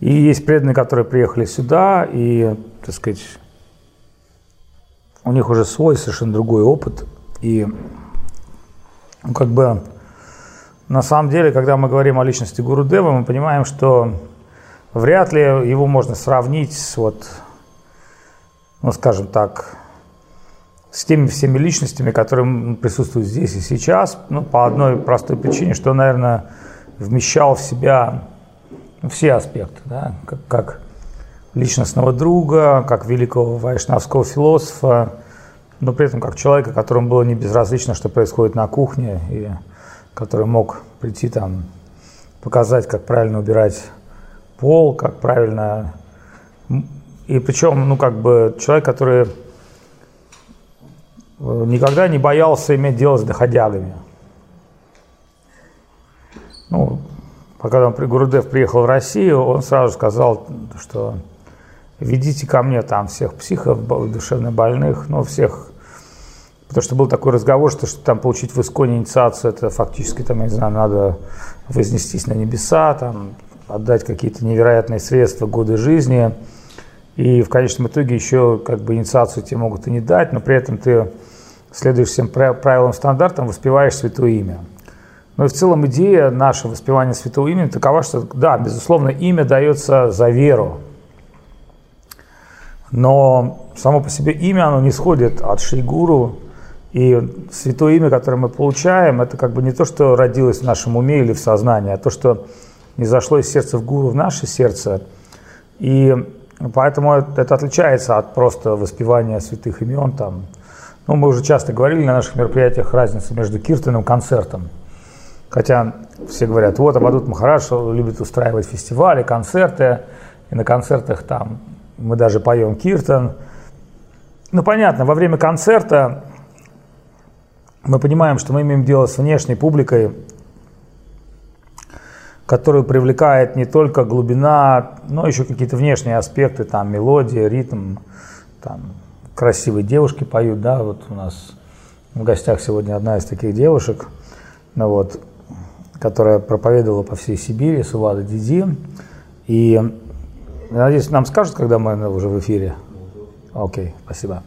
И есть преданные, которые приехали сюда, и, так сказать, у них уже свой совершенно другой опыт. И ну, как бы на самом деле, когда мы говорим о личности Гуру Дева, мы понимаем, что вряд ли его можно сравнить с вот, ну скажем так, с теми всеми личностями, которые присутствуют здесь и сейчас, ну, по одной простой причине, что, наверное, вмещал в себя все аспекты, да, как, как личностного друга, как великого вайшнавского философа, но при этом как человека, которому было не безразлично, что происходит на кухне, и который мог прийти там, показать, как правильно убирать пол, как правильно... И причем, ну, как бы, человек, который Э, никогда не боялся иметь дело с доходягами. Ну, когда Гурудев приехал в Россию, он сразу сказал, что ведите ко мне там всех психов, душевно больных, ну, всех Потому что был такой разговор, что, что там получить в Исконе инициацию, это фактически, там, я не знаю, надо вознестись на небеса, там, отдать какие-то невероятные средства, годы жизни. И в конечном итоге еще как бы инициацию тебе могут и не дать, но при этом ты следуешь всем правилам, стандартам, воспеваешь святое имя. Но и в целом идея нашего воспевания святого имени такова, что да, безусловно, имя дается за веру. Но само по себе имя, оно не сходит от Шейгуру. И святое имя, которое мы получаем, это как бы не то, что родилось в нашем уме или в сознании, а то, что не зашло из сердца в гуру в наше сердце. И поэтому это отличается от просто воспевания святых имен, там, ну, мы уже часто говорили на наших мероприятиях разницу между киртаном и концертом. Хотя все говорят, вот Абадут Махараш любит устраивать фестивали, концерты, и на концертах там мы даже поем киртан. Ну, понятно, во время концерта мы понимаем, что мы имеем дело с внешней публикой, которую привлекает не только глубина, но еще какие-то внешние аспекты, там мелодия, ритм, там красивые девушки поют, да, вот у нас в гостях сегодня одна из таких девушек, ну вот, которая проповедовала по всей Сибири, Сувада Диди, и надеюсь, нам скажут, когда мы уже в эфире. Окей, okay, спасибо.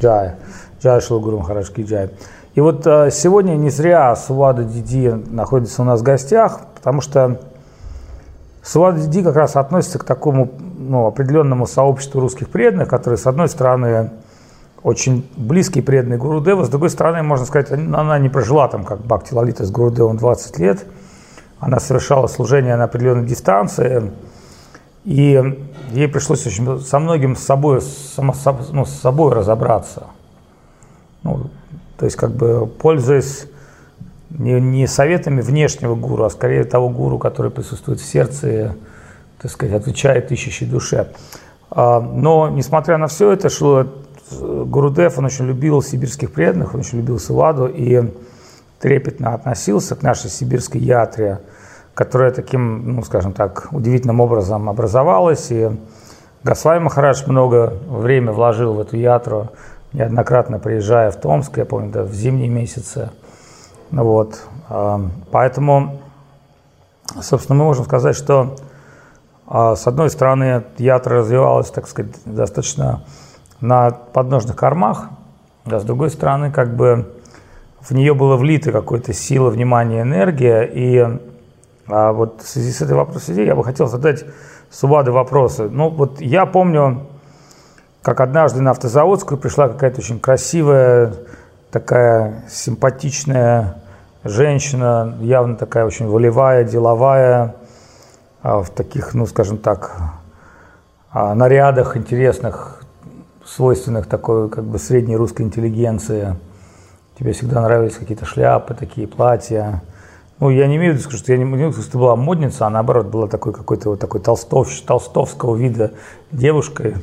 Джай. Джай Шилгурум Харашки Джай. И вот э, сегодня не зря Сувада Диди находится у нас в гостях, потому что Сувада Диди как раз относится к такому ну, определенному сообществу русских преданных, которые, с одной стороны, очень близкий, преданный Гурудева. С другой стороны, можно сказать, она не прожила там, как Бхакти Лалита с Гурудевом 20 лет. Она совершала служение на определенной дистанции. И ей пришлось очень со многим с собой, само, ну, с собой разобраться. Ну, то есть, как бы, пользуясь не, не советами внешнего гуру, а скорее того гуру, который присутствует в сердце так сказать, отвечает ищущей душе. А, но, несмотря на все это, шло Гурудев, он очень любил сибирских преданных, он очень любил Саваду и трепетно относился к нашей сибирской ятре, которая таким, ну, скажем так, удивительным образом образовалась. И Госвами Махарадж много времени вложил в эту ятру, неоднократно приезжая в Томск, я помню, да, в зимние месяцы. Ну вот. А, поэтому, собственно, мы можем сказать, что а, с одной стороны, ятра развивалась, так сказать, достаточно на подножных кормах, а с другой стороны, как бы в нее было влито какое-то сила, внимание, энергия, и а вот в связи с этой вопросом я бы хотел задать Субады вопросы. Ну, вот я помню, как однажды на автозаводскую пришла какая-то очень красивая, такая симпатичная женщина, явно такая очень волевая, деловая, а в таких, ну, скажем так, а, нарядах интересных, свойственных такой как бы средней русской интеллигенции. Тебе всегда нравились какие-то шляпы, такие платья. Ну, я не имею в виду, что я не имею в виду, что ты была модница, а наоборот была такой какой-то вот такой толстов, толстовского вида девушкой,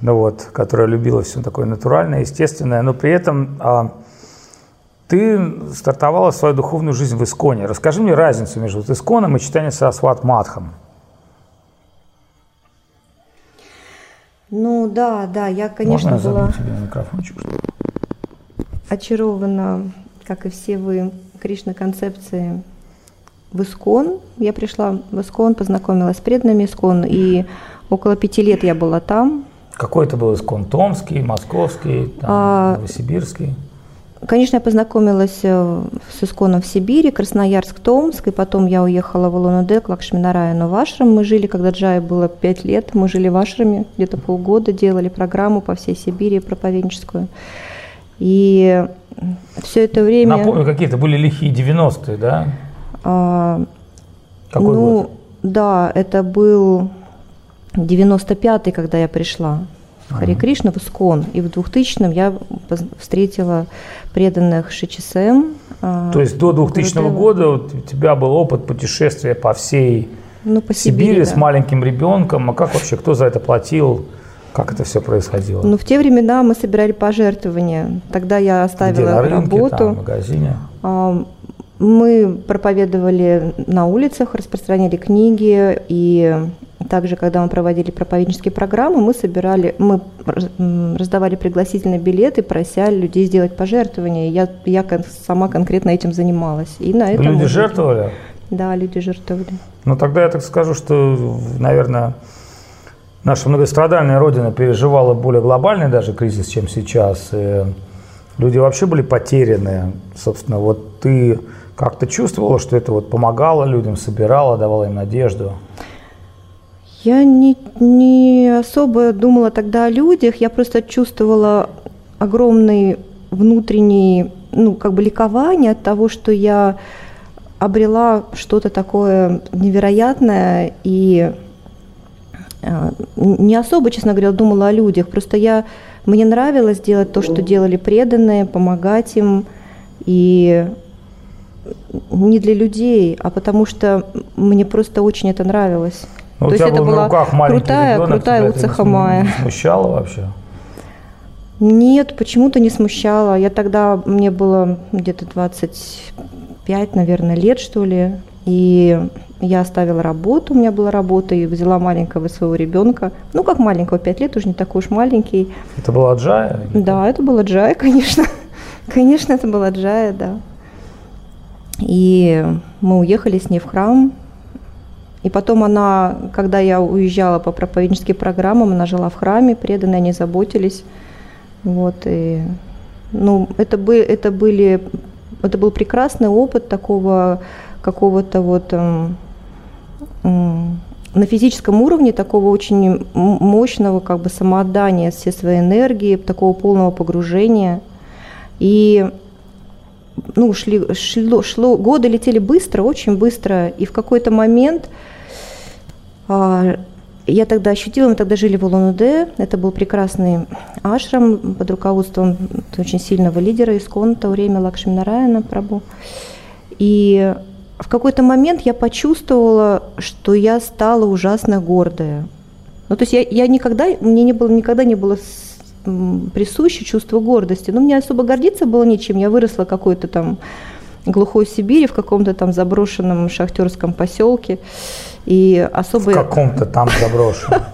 ну вот, которая любила все такое натуральное, естественное, но при этом а, ты стартовала свою духовную жизнь в Исконе. Расскажи мне разницу между вот Исконом и читанием Сарасват Мадхом. Ну да, да, я, конечно, Можно была тебе микрофончик? очарована, как и все вы, Кришна концепции в Искон. Я пришла в Искон, познакомилась с преданными Искон, и около пяти лет я была там. Какой это был Искон? Томский, Московский, там, а, Новосибирский? Конечно, я познакомилась э, с Исконом в Сибири, Красноярск, Томск, и потом я уехала в Улан-Удэ, к Лакшминараяну в Ашрам. Мы жили, когда Джае было пять лет, мы жили в Ашраме, где-то полгода, делали программу по всей Сибири проповедническую. И все это время... Напомню, какие-то были лихие 90-е, да? А, Какой ну, год? Да, это был 95-й, когда я пришла Хари Кришна, в Искон. И в 2000-м я встретила преданных ШЧСМ. А, То есть до 2000 -го года у тебя был опыт путешествия по всей ну, по Сибири, Сибири да. с маленьким ребенком. А как вообще, кто за это платил? Как это все происходило? Ну, в те времена мы собирали пожертвования. Тогда я оставила Где, на рынке, работу. Там, в магазине? А, мы проповедовали на улицах, распространяли книги, и также, когда мы проводили проповеднические программы, мы собирали, мы раздавали пригласительные билеты, прося людей сделать пожертвования. Я, я сама конкретно этим занималась. И на этом люди жертвовали? Да, люди жертвовали. Ну, тогда я так скажу, что, наверное, наша многострадальная Родина переживала более глобальный даже кризис, чем сейчас. И люди вообще были потеряны. Собственно, вот ты как-то чувствовала, что это вот помогало людям, собирало, давало им надежду? Я не, не особо думала тогда о людях, я просто чувствовала огромный внутренний, ну, как бы ликование от того, что я обрела что-то такое невероятное и а, не особо, честно говоря, думала о людях. Просто я, мне нравилось делать то, что делали преданные, помогать им. И не для людей, а потому что мне просто очень это нравилось. Ну, То есть был это была руках крутая, ребенок, крутая уцеха Майя. Не смущало вообще? Нет, почему-то не смущало. Я тогда, мне было где-то 25, наверное, лет, что ли. И я оставила работу, у меня была работа, и взяла маленького своего ребенка. Ну, как маленького, 5 лет, уже не такой уж маленький. Это была Джая? Да, это была Джая, конечно. конечно, это была Джая, да. И мы уехали с ней в храм. И потом она, когда я уезжала по проповедническим программам, она жила в храме, преданные, они заботились. Вот, и, ну, это, бы, это, были, это был прекрасный опыт такого какого-то вот эм, на физическом уровне такого очень мощного как бы самоотдания всей своей энергии, такого полного погружения. И ну, шли, шло, шло, годы летели быстро, очень быстро, и в какой-то момент я тогда ощутила, мы тогда жили в Улан-Удэ, это был прекрасный ашрам под руководством очень сильного лидера в то время Лакшми Нараяна Прабу. И в какой-то момент я почувствовала, что я стала ужасно гордая. Ну, то есть я, я никогда, мне не было, никогда не было присуще чувство гордости. Но мне особо гордиться было нечем. Я выросла какой-то там глухой Сибири, в каком-то там заброшенном шахтерском поселке. И особо... В каком-то там заброшенном.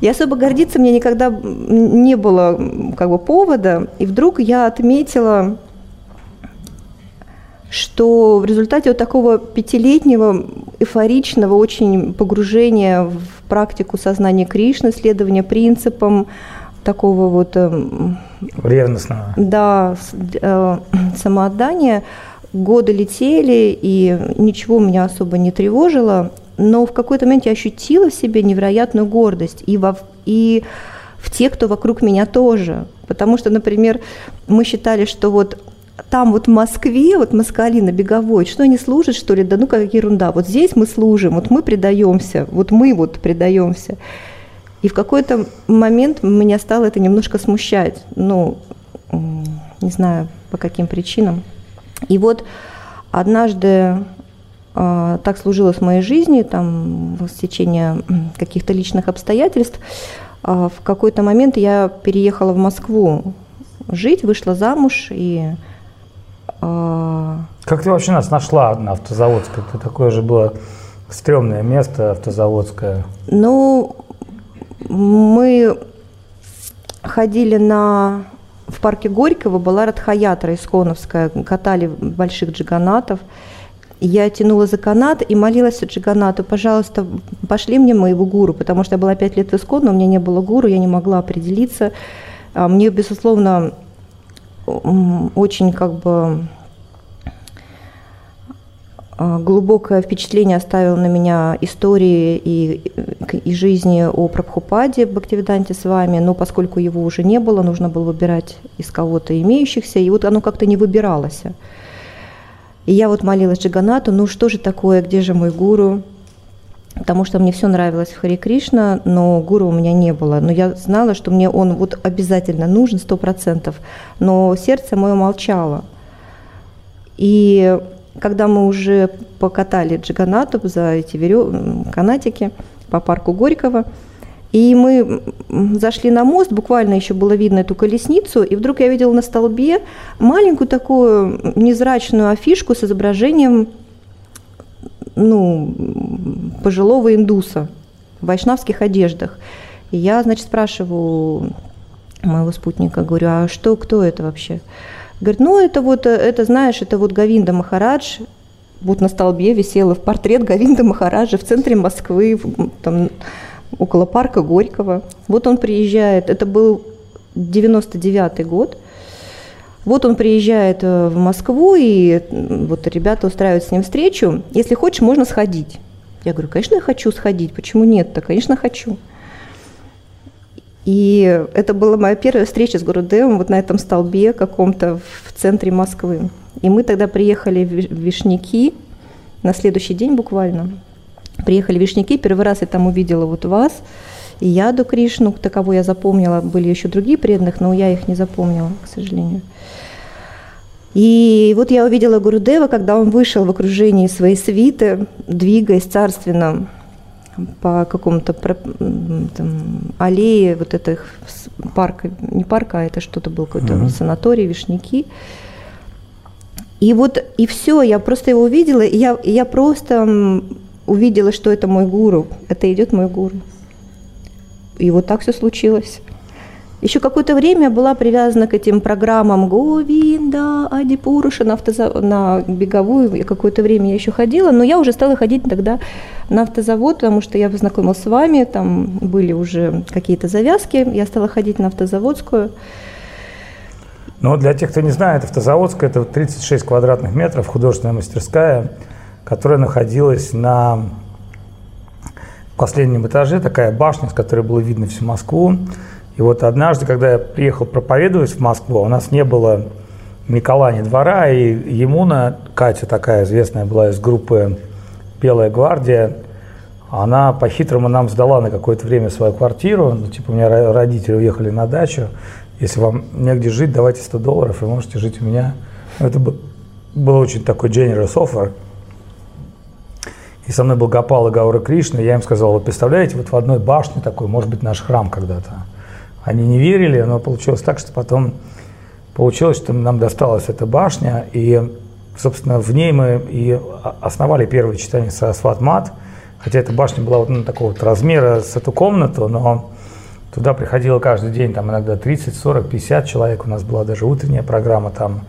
И особо гордиться мне никогда не было как бы повода. И вдруг я отметила что в результате вот такого пятилетнего эйфоричного очень погружения в практику сознания Кришны, следования принципам, такого вот... Эм, Ревностного. Да, э, самоотдания. Годы летели, и ничего меня особо не тревожило, но в какой-то момент я ощутила в себе невероятную гордость и, во, и в тех, кто вокруг меня тоже. Потому что, например, мы считали, что вот там вот в Москве, вот москали на беговой, что они служат, что ли? Да ну как ерунда. Вот здесь мы служим, вот мы предаемся, вот мы вот предаемся. И в какой-то момент меня стало это немножко смущать. Ну, не знаю, по каким причинам. И вот однажды э, так сложилось в моей жизни, там, в течение каких-то личных обстоятельств, э, в какой-то момент я переехала в Москву жить, вышла замуж и а, как ты вообще нас нашла на Автозаводской? Это такое же было стрёмное место Автозаводское. Ну, мы ходили на... В парке Горького была Радхаятра исконовская, катали больших джиганатов. я тянула за канат и молилась Джиганату, пожалуйста, пошли мне моего гуру, потому что я была пять лет в Искон, но у меня не было гуру, я не могла определиться. А мне, безусловно, очень как бы глубокое впечатление оставила на меня истории и, и жизни о Прабхупаде Бхактивиданте с вами, но поскольку его уже не было, нужно было выбирать из кого-то имеющихся, и вот оно как-то не выбиралось. И я вот молилась Джиганату, ну что же такое, где же мой гуру? Потому что мне все нравилось в Харе Кришна, но гуру у меня не было. Но я знала, что мне он вот обязательно нужен, сто процентов. Но сердце мое молчало. И когда мы уже покатали Джиганату за эти верё... канатики по парку Горького, и мы зашли на мост, буквально еще было видно эту колесницу, и вдруг я видела на столбе маленькую такую незрачную афишку с изображением ну, пожилого индуса в вайшнавских одеждах. И я, значит, спрашиваю моего спутника, говорю, а что, кто это вообще? Говорит, ну это вот, это знаешь, это вот Гавинда Махарадж, вот на столбе висел портрет Гавинда Махараджа в центре Москвы, там, около парка Горького. Вот он приезжает, это был 99 год, вот он приезжает э, в Москву, и вот ребята устраивают с ним встречу. Если хочешь, можно сходить. Я говорю, конечно, я хочу сходить. Почему нет-то? Конечно, хочу. И это была моя первая встреча с Гурудевом вот на этом столбе каком-то в центре Москвы. И мы тогда приехали в Вишняки на следующий день буквально. Приехали в Вишняки, первый раз я там увидела вот вас, и Яду Кришну, таково я запомнила, были еще другие преданных, но я их не запомнила, к сожалению. И вот я увидела Гурудева, когда он вышел в окружении своей свиты, двигаясь царственно по какому-то там, аллее вот этих парка, не парка, а это что-то был какой-то mm-hmm. санаторий, вишняки. И вот, и все, я просто его увидела, и я, и я просто увидела, что это мой гуру, это идет мой гуру. И вот так все случилось. Еще какое-то время была привязана к этим программам Говинда, Адипуруша на, автозав... на беговую. И какое-то время я еще ходила, но я уже стала ходить тогда на автозавод, потому что я познакомилась с вами, там были уже какие-то завязки, я стала ходить на автозаводскую. Ну, для тех, кто не знает, автозаводская – это 36 квадратных метров, художественная мастерская, которая находилась на последнем этаже, такая башня, с которой было видно всю Москву. И вот однажды, когда я приехал проповедовать в Москву, у нас не было Никола, ни двора, и Емуна, Катя такая известная была из группы «Белая гвардия», она по-хитрому нам сдала на какое-то время свою квартиру. Ну, типа, у меня родители уехали на дачу. Если вам негде жить, давайте 100 долларов, и можете жить у меня. Ну, это был очень такой generous offer. И со мной был Гапал и Гаура Кришна. И я им сказал, вы представляете, вот в одной башне такой, может быть, наш храм когда-то. Они не верили, но получилось так, что потом получилось, что нам досталась эта башня, и, собственно, в ней мы и основали первое читание Сарасват Мат, хотя эта башня была вот ну, такого вот размера с эту комнату, но туда приходило каждый день, там иногда 30, 40, 50 человек, у нас была даже утренняя программа, там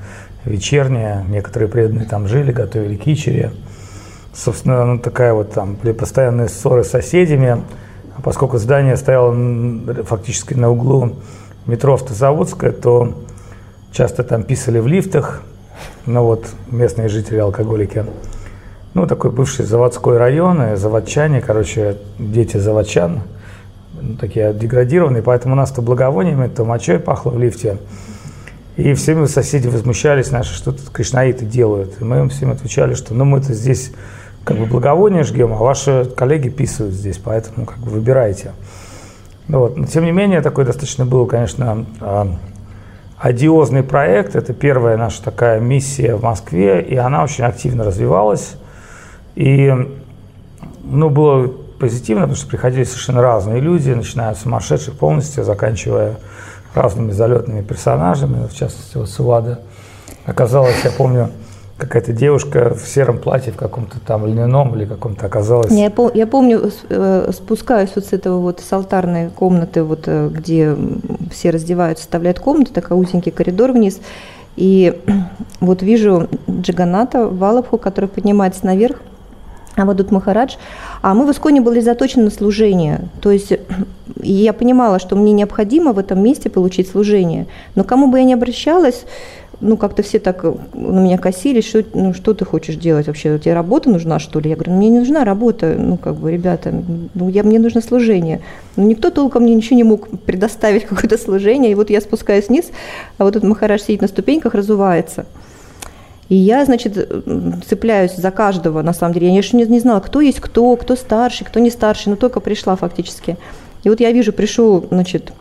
вечерняя, некоторые преданные там жили, готовили кичери. Собственно, ну, такая вот там были постоянные ссоры с соседями, поскольку здание стояло фактически на углу метро Автозаводская, то часто там писали в лифтах, ну вот местные жители алкоголики. Ну, такой бывший заводской район, и заводчане, короче, дети заводчан, ну, такие деградированные, поэтому у нас то благовониями, то мочой пахло в лифте. И все соседи возмущались наши, что тут кришнаиты делают. И мы им всем отвечали, что ну мы-то здесь как бы благовоние жгем, а ваши коллеги писают здесь, поэтому как бы выбирайте. Ну, вот. Но тем не менее, такой достаточно был, конечно, а, одиозный проект. Это первая наша такая миссия в Москве, и она очень активно развивалась. И ну, было позитивно, потому что приходили совершенно разные люди, начиная от сумасшедших полностью, заканчивая разными залетными персонажами, в частности, вот Сувада. Оказалось, я помню, какая-то девушка в сером платье в каком-то там льняном или каком-то оказалась. Я, пом- я помню, э, спускаюсь вот с этого вот с алтарной комнаты, вот э, где все раздеваются, составляют комнату, такой узенький коридор вниз. И вот вижу Джаганата Валабху, который поднимается наверх, а вот тут Махарадж. А мы в Исконе были заточены на служение. То есть я понимала, что мне необходимо в этом месте получить служение. Но кому бы я ни обращалась, ну, как-то все так э, на меня косились, что, ну, что ты хочешь делать вообще, тебе работа нужна, что ли? Я говорю, мне не нужна работа, ну, как бы, ребята, ну, я, мне нужно служение. Ну, никто толком мне ничего не мог предоставить, какое-то служение, и вот я спускаюсь вниз, а вот этот Махараш сидит на ступеньках, разувается. И я, значит, цепляюсь за каждого, на самом деле. Я еще не, не знала, кто есть кто, кто старший, кто не старший, но только пришла фактически. И вот я вижу, пришел, значит,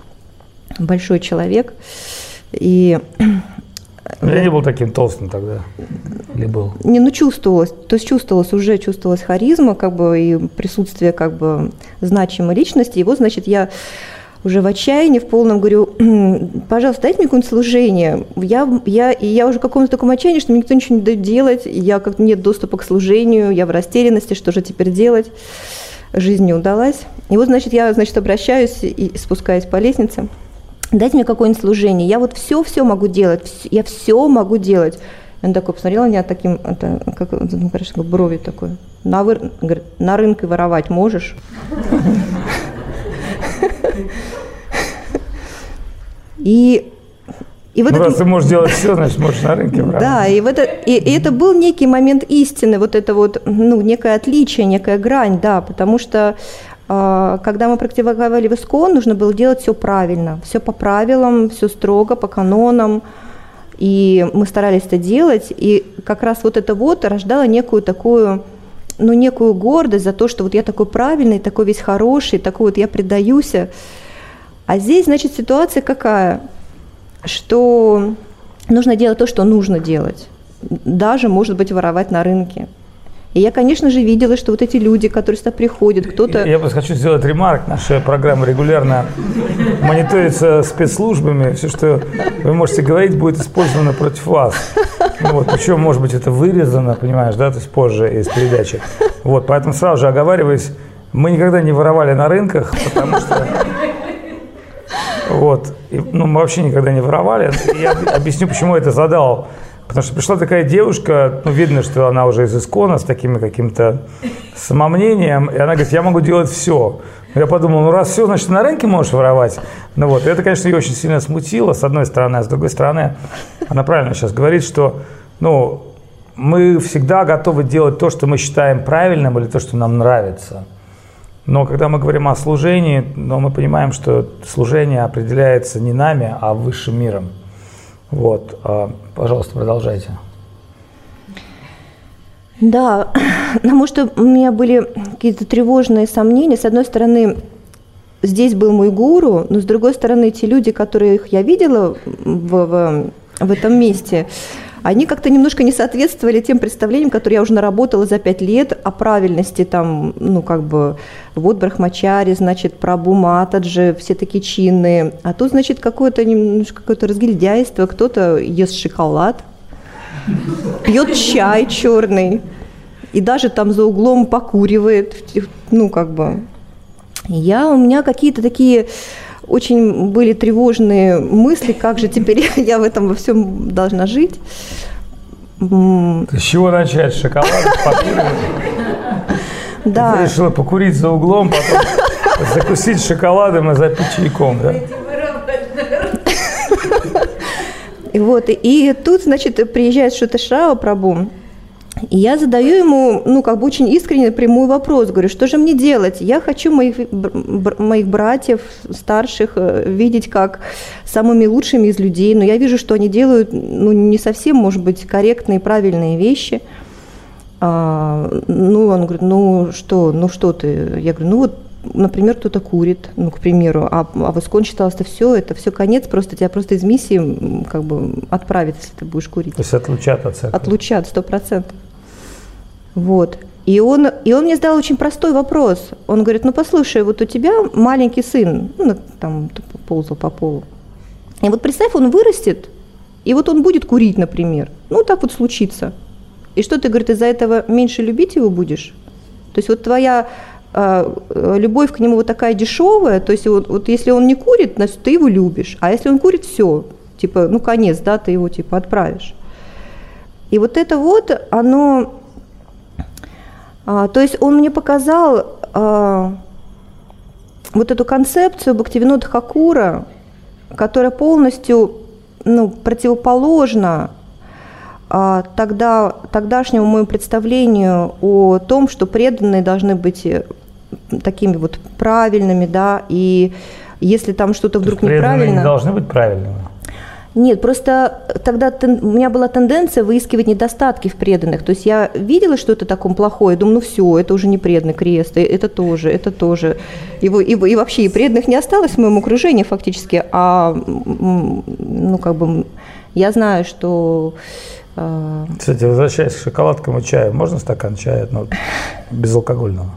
большой человек, и я не был таким толстым тогда. Или был? Не, ну чувствовалось. То есть чувствовалось, уже чувствовалась харизма, как бы, и присутствие, как бы, значимой личности. И вот, значит, я уже в отчаянии, в полном говорю, пожалуйста, дайте мне какое-нибудь служение. Я, я, и я уже в каком-то таком отчаянии, что мне никто ничего не дает делать, я как нет доступа к служению, я в растерянности, что же теперь делать. Жизнь не удалась. И вот, значит, я, значит, обращаюсь и спускаюсь по лестнице дайте мне какое-нибудь служение, я вот все-все могу делать, я все могу делать. Он такой посмотрел на меня таким, это, как, ну, конечно, брови такой. На, вы, говорит, на рынке воровать можешь? И и вот ну, это... раз ты можешь делать все, значит, можешь на рынке брать. Да, и, это, и, и это был некий момент истины, вот это вот, ну, некое отличие, некая грань, да, потому что когда мы практиковали в ИСКОН, нужно было делать все правильно, все по правилам, все строго, по канонам. И мы старались это делать, и как раз вот это вот рождало некую такую, ну, некую гордость за то, что вот я такой правильный, такой весь хороший, такой вот я предаюсь. А здесь, значит, ситуация какая? Что нужно делать то, что нужно делать. Даже, может быть, воровать на рынке. И я, конечно же, видела, что вот эти люди, которые сюда приходят, кто-то... Я бы хочу сделать ремарк. Наша программа регулярно мониторится спецслужбами. Все, что вы можете говорить, будет использовано против вас. Ну, вот, причем, может быть, это вырезано, понимаешь, да, то есть позже из передачи. Вот, поэтому сразу же оговариваюсь, мы никогда не воровали на рынках, потому что вот. И, ну, мы вообще никогда не воровали. Я объясню, почему я это задал. Потому что пришла такая девушка, ну, видно, что она уже из Искона, с таким каким-то самомнением, и она говорит, я могу делать все. Я подумал, ну, раз все, значит, на рынке можешь воровать. Ну, вот, и это, конечно, ее очень сильно смутило, с одной стороны, а с другой стороны, она правильно сейчас говорит, что, ну, мы всегда готовы делать то, что мы считаем правильным или то, что нам нравится. Но когда мы говорим о служении, но мы понимаем, что служение определяется не нами, а высшим миром. Вот, а, пожалуйста, продолжайте. Да, потому что у меня были какие-то тревожные сомнения. С одной стороны, здесь был мой гуру, но с другой стороны, те люди, которых я видела в, в, в этом месте, они как-то немножко не соответствовали тем представлениям, которые я уже наработала за пять лет о правильности там, ну, как бы, вот Брахмачари, значит, Прабу Матаджи, все такие чинные. А тут, значит, какое-то немножко какое-то разгильдяйство, кто-то ест шоколад, пьет чай черный, и даже там за углом покуривает, ну, как бы. Я, у меня какие-то такие очень были тревожные мысли, как же теперь я в этом во всем должна жить. С чего начать? Шоколад покуривать? Да. Ты решила покурить за углом, потом закусить шоколадом и запить чайком, да? И вот, и тут, значит, приезжает Шуташрава Прабу, и я задаю ему, ну, как бы очень искренне прямой вопрос, говорю, что же мне делать? Я хочу моих, моих братьев, старших, э, видеть как самыми лучшими из людей, но я вижу, что они делают, ну, не совсем, может быть, корректные, правильные вещи. А, ну, он говорит, ну, что, ну, что ты? Я говорю, ну, вот например, кто-то курит, ну, к примеру, а, а в Искон считалось, что все, это все конец, просто тебя просто из миссии как бы отправят, если ты будешь курить. То есть отлучат от церкви? Отлучат, сто процентов. Вот. И он, и он мне задал очень простой вопрос. Он говорит, ну послушай, вот у тебя маленький сын, ну, там ползал по полу. И вот представь, он вырастет, и вот он будет курить, например. Ну, так вот случится. И что ты, говорит, из-за этого меньше любить его будешь? То есть вот твоя э, любовь к нему вот такая дешевая, то есть вот, вот если он не курит, значит, ты его любишь. А если он курит, все, типа, ну конец, да, ты его типа отправишь. И вот это вот, оно, а, то есть он мне показал а, вот эту концепцию Бхактивинода Хакура, которая полностью ну, противоположна а, тогда, тогдашнему моему представлению о том, что преданные должны быть э, такими вот правильными, да, и если там что-то вдруг неправильно... не должны быть правильными? Нет, просто тогда тен, у меня была тенденция выискивать недостатки в преданных. То есть я видела что-то такое плохое, думаю, ну все, это уже не преданный крест, это тоже, это тоже. Его, и, и вообще и преданных не осталось в моем окружении фактически, а ну как бы я знаю, что а, кстати, возвращаясь к шоколадкам и чаю, можно стакан чая, но безалкогольного?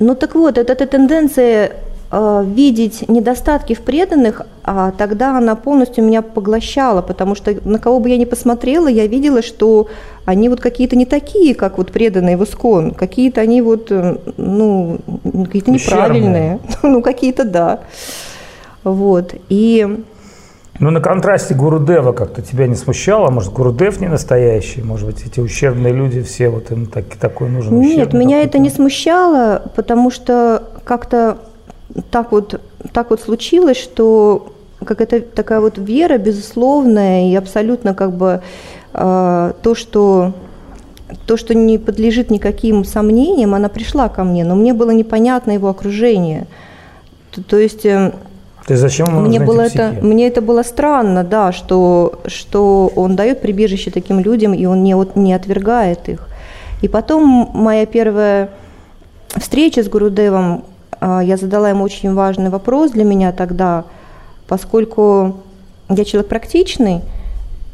Ну так вот, это, эта тенденция э, видеть недостатки в преданных, а тогда она полностью меня поглощала, потому что на кого бы я ни посмотрела, я видела, что они вот какие-то не такие, как вот преданные в Искон, какие-то они вот, э, ну, какие-то неправильные, ну, какие-то да. Вот, и ну, на контрасте Гурудева как-то тебя не смущало? Может, Гурудев не настоящий? Может быть, эти ущербные люди все, вот им так, такой нужен Нет, меня это не смущало, потому что как-то так вот, так вот случилось, что как это такая вот вера безусловная и абсолютно как бы э, то, что то, что не подлежит никаким сомнениям, она пришла ко мне, но мне было непонятно его окружение. То, то есть то есть зачем ему мне было это, мне это было странно, да, что, что он дает прибежище таким людям, и он не, вот, не отвергает их. И потом моя первая встреча с Гурудевом, я задала ему очень важный вопрос для меня тогда, поскольку я человек практичный,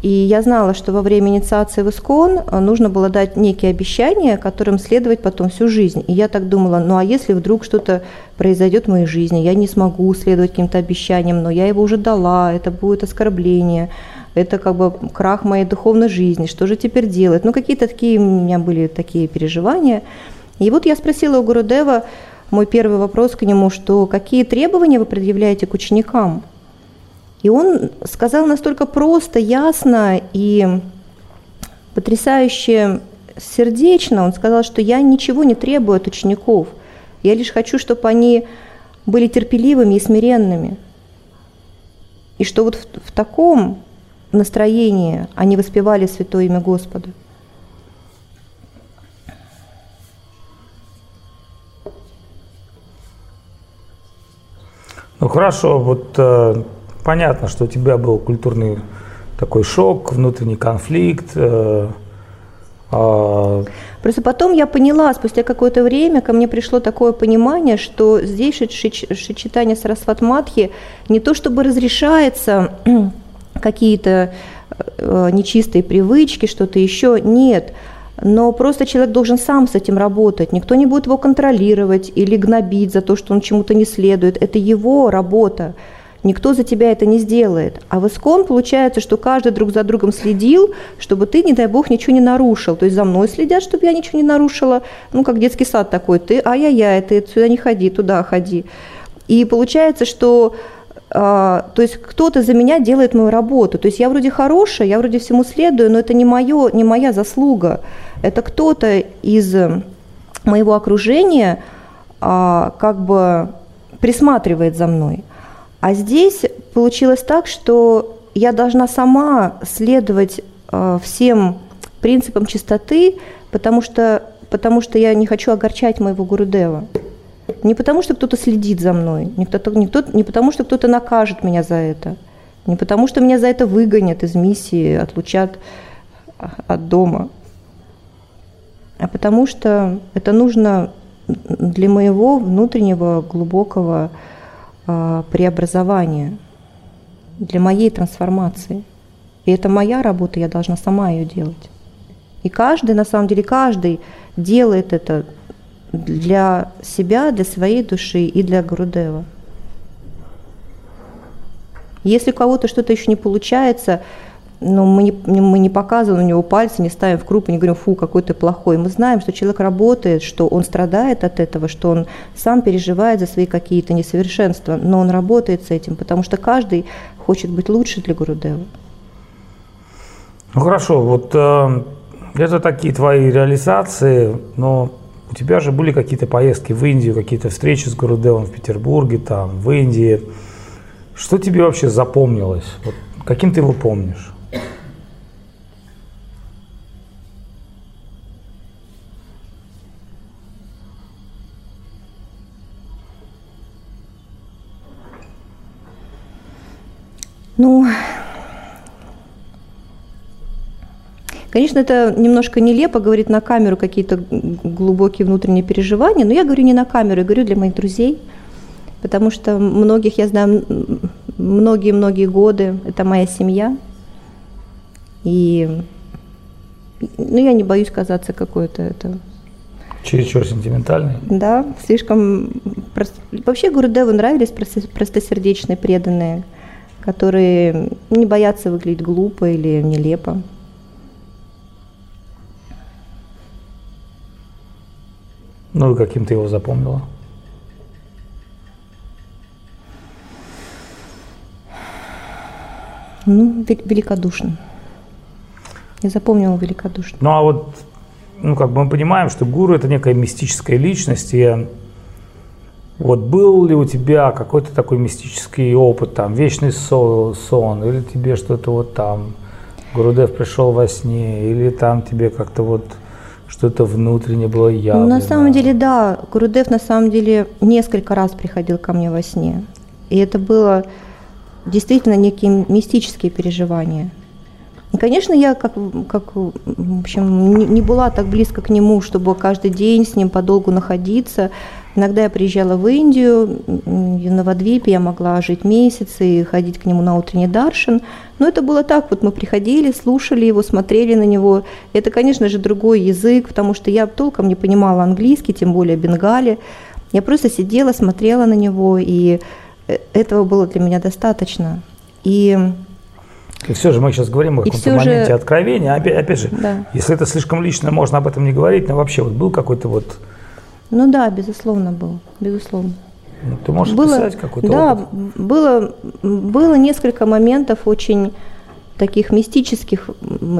и я знала, что во время инициации в ИСКОН э, нужно было дать некие обещания, которым следовать потом всю жизнь. И я так думала, ну а если вдруг что-то произойдет в моей жизни, я не смогу следовать каким-то обещаниям, но я его уже дала, это будет оскорбление, это как бы крах моей духовной жизни, что же теперь делать? Ну какие-то такие у меня были такие переживания. И вот я спросила у Гурудева, мой первый вопрос к нему, что какие требования вы предъявляете к ученикам? И он сказал настолько просто, ясно и потрясающе сердечно. Он сказал, что я ничего не требую от учеников. Я лишь хочу, чтобы они были терпеливыми и смиренными. И что вот в, в таком настроении они воспевали святое имя Господа. Ну хорошо, вот э, понятно, что у тебя был культурный такой шок, внутренний конфликт. Э, э, Просто потом я поняла, спустя какое-то время ко мне пришло такое понимание, что здесь Шичитание Сарасват Матхи не то чтобы разрешается какие-то э, нечистые привычки, что-то еще, нет. Но просто человек должен сам с этим работать. Никто не будет его контролировать или гнобить за то, что он чему-то не следует. Это его работа. Никто за тебя это не сделает. А в Искон получается, что каждый друг за другом следил, чтобы ты, не дай бог, ничего не нарушил. То есть за мной следят, чтобы я ничего не нарушила. Ну, как детский сад такой. Ты, ай-яй-яй, ты сюда не ходи, туда ходи. И получается, что то есть кто-то за меня делает мою работу. То есть я вроде хорошая, я вроде всему следую, но это не, моё, не моя заслуга. Это кто-то из моего окружения а, как бы присматривает за мной. А здесь получилось так, что я должна сама следовать э, всем принципам чистоты, потому что, потому что я не хочу огорчать моего Гурудева. Не потому, что кто-то следит за мной, не, кто, не, кто, не потому, что кто-то накажет меня за это, не потому, что меня за это выгонят из миссии, отлучат от дома, а потому что это нужно для моего внутреннего глубокого а, преобразования, для моей трансформации. И это моя работа, я должна сама ее делать. И каждый, на самом деле, каждый делает это для себя, для своей души и для Гурудева. Если у кого-то что-то еще не получается, но мы не, мы не показываем на него пальцы, не ставим в круг, не говорим, фу, какой ты плохой. Мы знаем, что человек работает, что он страдает от этого, что он сам переживает за свои какие-то несовершенства, но он работает с этим, потому что каждый хочет быть лучше для Гурудева. Ну хорошо, вот э, это такие твои реализации, но у тебя же были какие-то поездки в Индию, какие-то встречи с Гурудевом в Петербурге, там, в Индии. Что тебе вообще запомнилось? Вот каким ты его помнишь? Ну, конечно, это немножко нелепо говорить на камеру какие-то глубокие внутренние переживания, но я говорю не на камеру, я говорю для моих друзей, потому что многих я знаю многие-многие годы, это моя семья, и ну, я не боюсь казаться какой-то это Чересчур сентиментальный? Да, слишком... Вообще Гурудеву нравились простосердечные, преданные которые не боятся выглядеть глупо или нелепо. Ну и каким ты его запомнила? Ну, великодушным. Я запомнила великодушно. Ну а вот, ну как бы мы понимаем, что гуру это некая мистическая личность, и вот был ли у тебя какой-то такой мистический опыт, там, вечный сон, сон или тебе что-то вот там, Гурудев пришел во сне, или там тебе как-то вот что-то внутренне было явно? На самом деле, да, Гурудев на самом деле несколько раз приходил ко мне во сне. И это было действительно некие мистические переживания. И, конечно, я как, как в общем, не, не была так близко к нему, чтобы каждый день с ним подолгу находиться. Иногда я приезжала в Индию, в Новодвипе я могла жить месяцы и ходить к нему на утренний даршин. Но это было так, вот мы приходили, слушали его, смотрели на него. Это, конечно же, другой язык, потому что я толком не понимала английский, тем более бенгали. Я просто сидела, смотрела на него, и э, этого было для меня достаточно. И и все же мы сейчас говорим о каком-то моменте же... откровения. Опять, опять же, да. если это слишком лично, можно об этом не говорить, но вообще вот был какой-то вот ну да, безусловно, был, безусловно. Ну, ты можешь было, писать какой-то Да, опыт? было, было несколько моментов очень таких мистических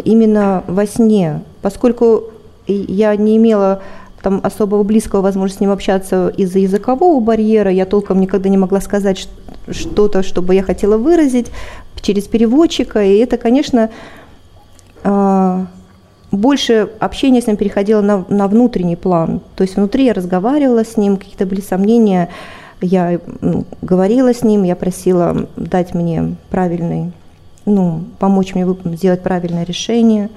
именно во сне, поскольку я не имела там особого близкого возможности с ним общаться из-за языкового барьера, я толком никогда не могла сказать что-то, что бы я хотела выразить через переводчика, и это, конечно, а, больше общение с ним переходило на, на внутренний план. То есть внутри я разговаривала с ним, какие-то были сомнения, я ну, говорила с ним, я просила дать мне правильный, ну, помочь мне сделать правильное решение.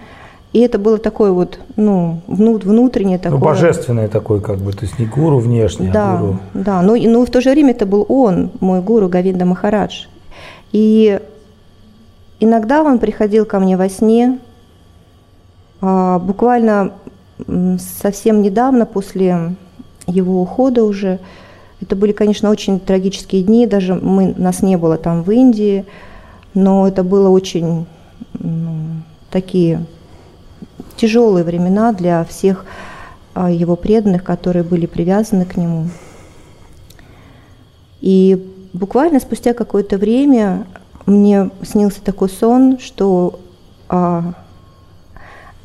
И это было такое вот, ну, внутреннее ну, такое. Ну, божественное такое, как бы, то есть не гуру внешне, а да, а гуру. Да, но, но в то же время это был он, мой гуру Гавинда Махарадж. И иногда он приходил ко мне во сне, буквально совсем недавно, после его ухода уже, это были, конечно, очень трагические дни, даже мы, нас не было там в Индии, но это было очень ну, такие тяжелые времена для всех а, его преданных, которые были привязаны к нему. И буквально спустя какое-то время мне снился такой сон, что а,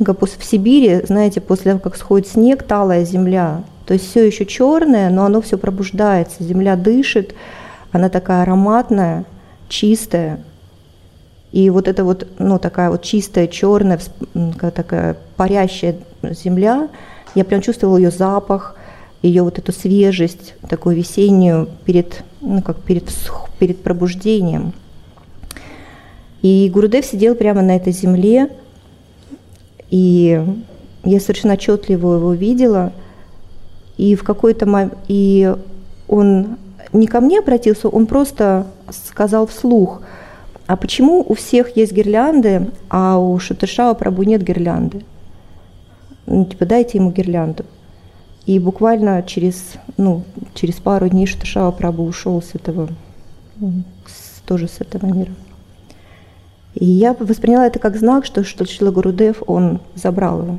в Сибири, знаете, после того, как сходит снег, талая земля, то есть все еще черное, но оно все пробуждается, земля дышит, она такая ароматная, чистая. И вот эта вот, ну, такая вот чистая, черная, такая парящая земля, я прям чувствовала ее запах, ее вот эту свежесть, такую весеннюю перед, ну, как перед, перед пробуждением. И Гурудев сидел прямо на этой земле, и я совершенно отчетливо его видела. И в какой-то момент, и он не ко мне обратился, он просто сказал вслух, а почему у всех есть гирлянды, а у Шатышава Прабу нет гирлянды? Ну, типа, дайте ему гирлянду. И буквально через, ну, через пару дней Шатышава Прабу ушел с этого, тоже с этого мира. И я восприняла это как знак, что, что Шила Гурудев, он забрал его.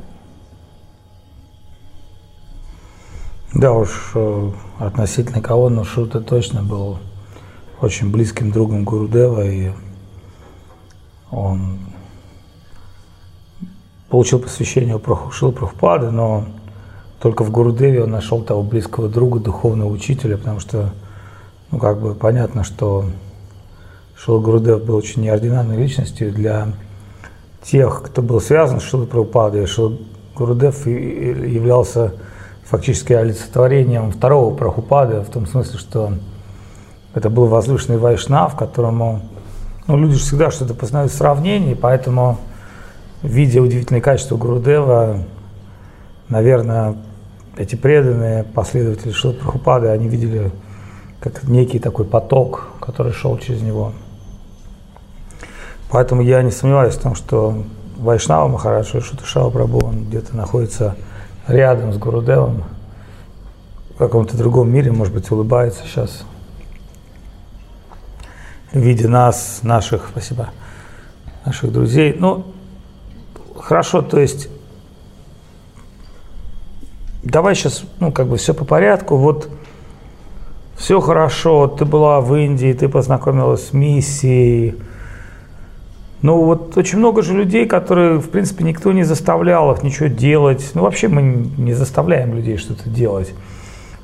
Да уж, э, относительно кого, но Шута точно был очень близким другом Гурудева, и он получил посвящение у Шила Прабхупады, но только в Гурудеве он нашел того близкого друга, духовного учителя, потому что, ну, как бы понятно, что Шила Гурудев был очень неординарной личностью для тех, кто был связан с Шилой Прабхупадой. Шила Гурудев являлся фактически олицетворением второго Прабхупады, в том смысле, что это был возвышенный вайшнав, которому ну, люди же всегда что-то познают в сравнении, поэтому, видя удивительные качества Гурудева, наверное, эти преданные последователи Шилы Прабхупады, они видели как некий такой поток, который шел через него. Поэтому я не сомневаюсь в том, что Вайшнава Махараджа Шуташава Прабhu, он где-то находится рядом с Гурудевом, в каком-то другом мире, может быть, улыбается сейчас, видя нас, наших, спасибо, наших друзей. Ну, хорошо, то есть, давай сейчас, ну, как бы все по порядку. Вот все хорошо, ты была в Индии, ты познакомилась с миссией, ну вот очень много же людей, которые, в принципе, никто не заставлял их ничего делать. Ну вообще мы не заставляем людей что-то делать.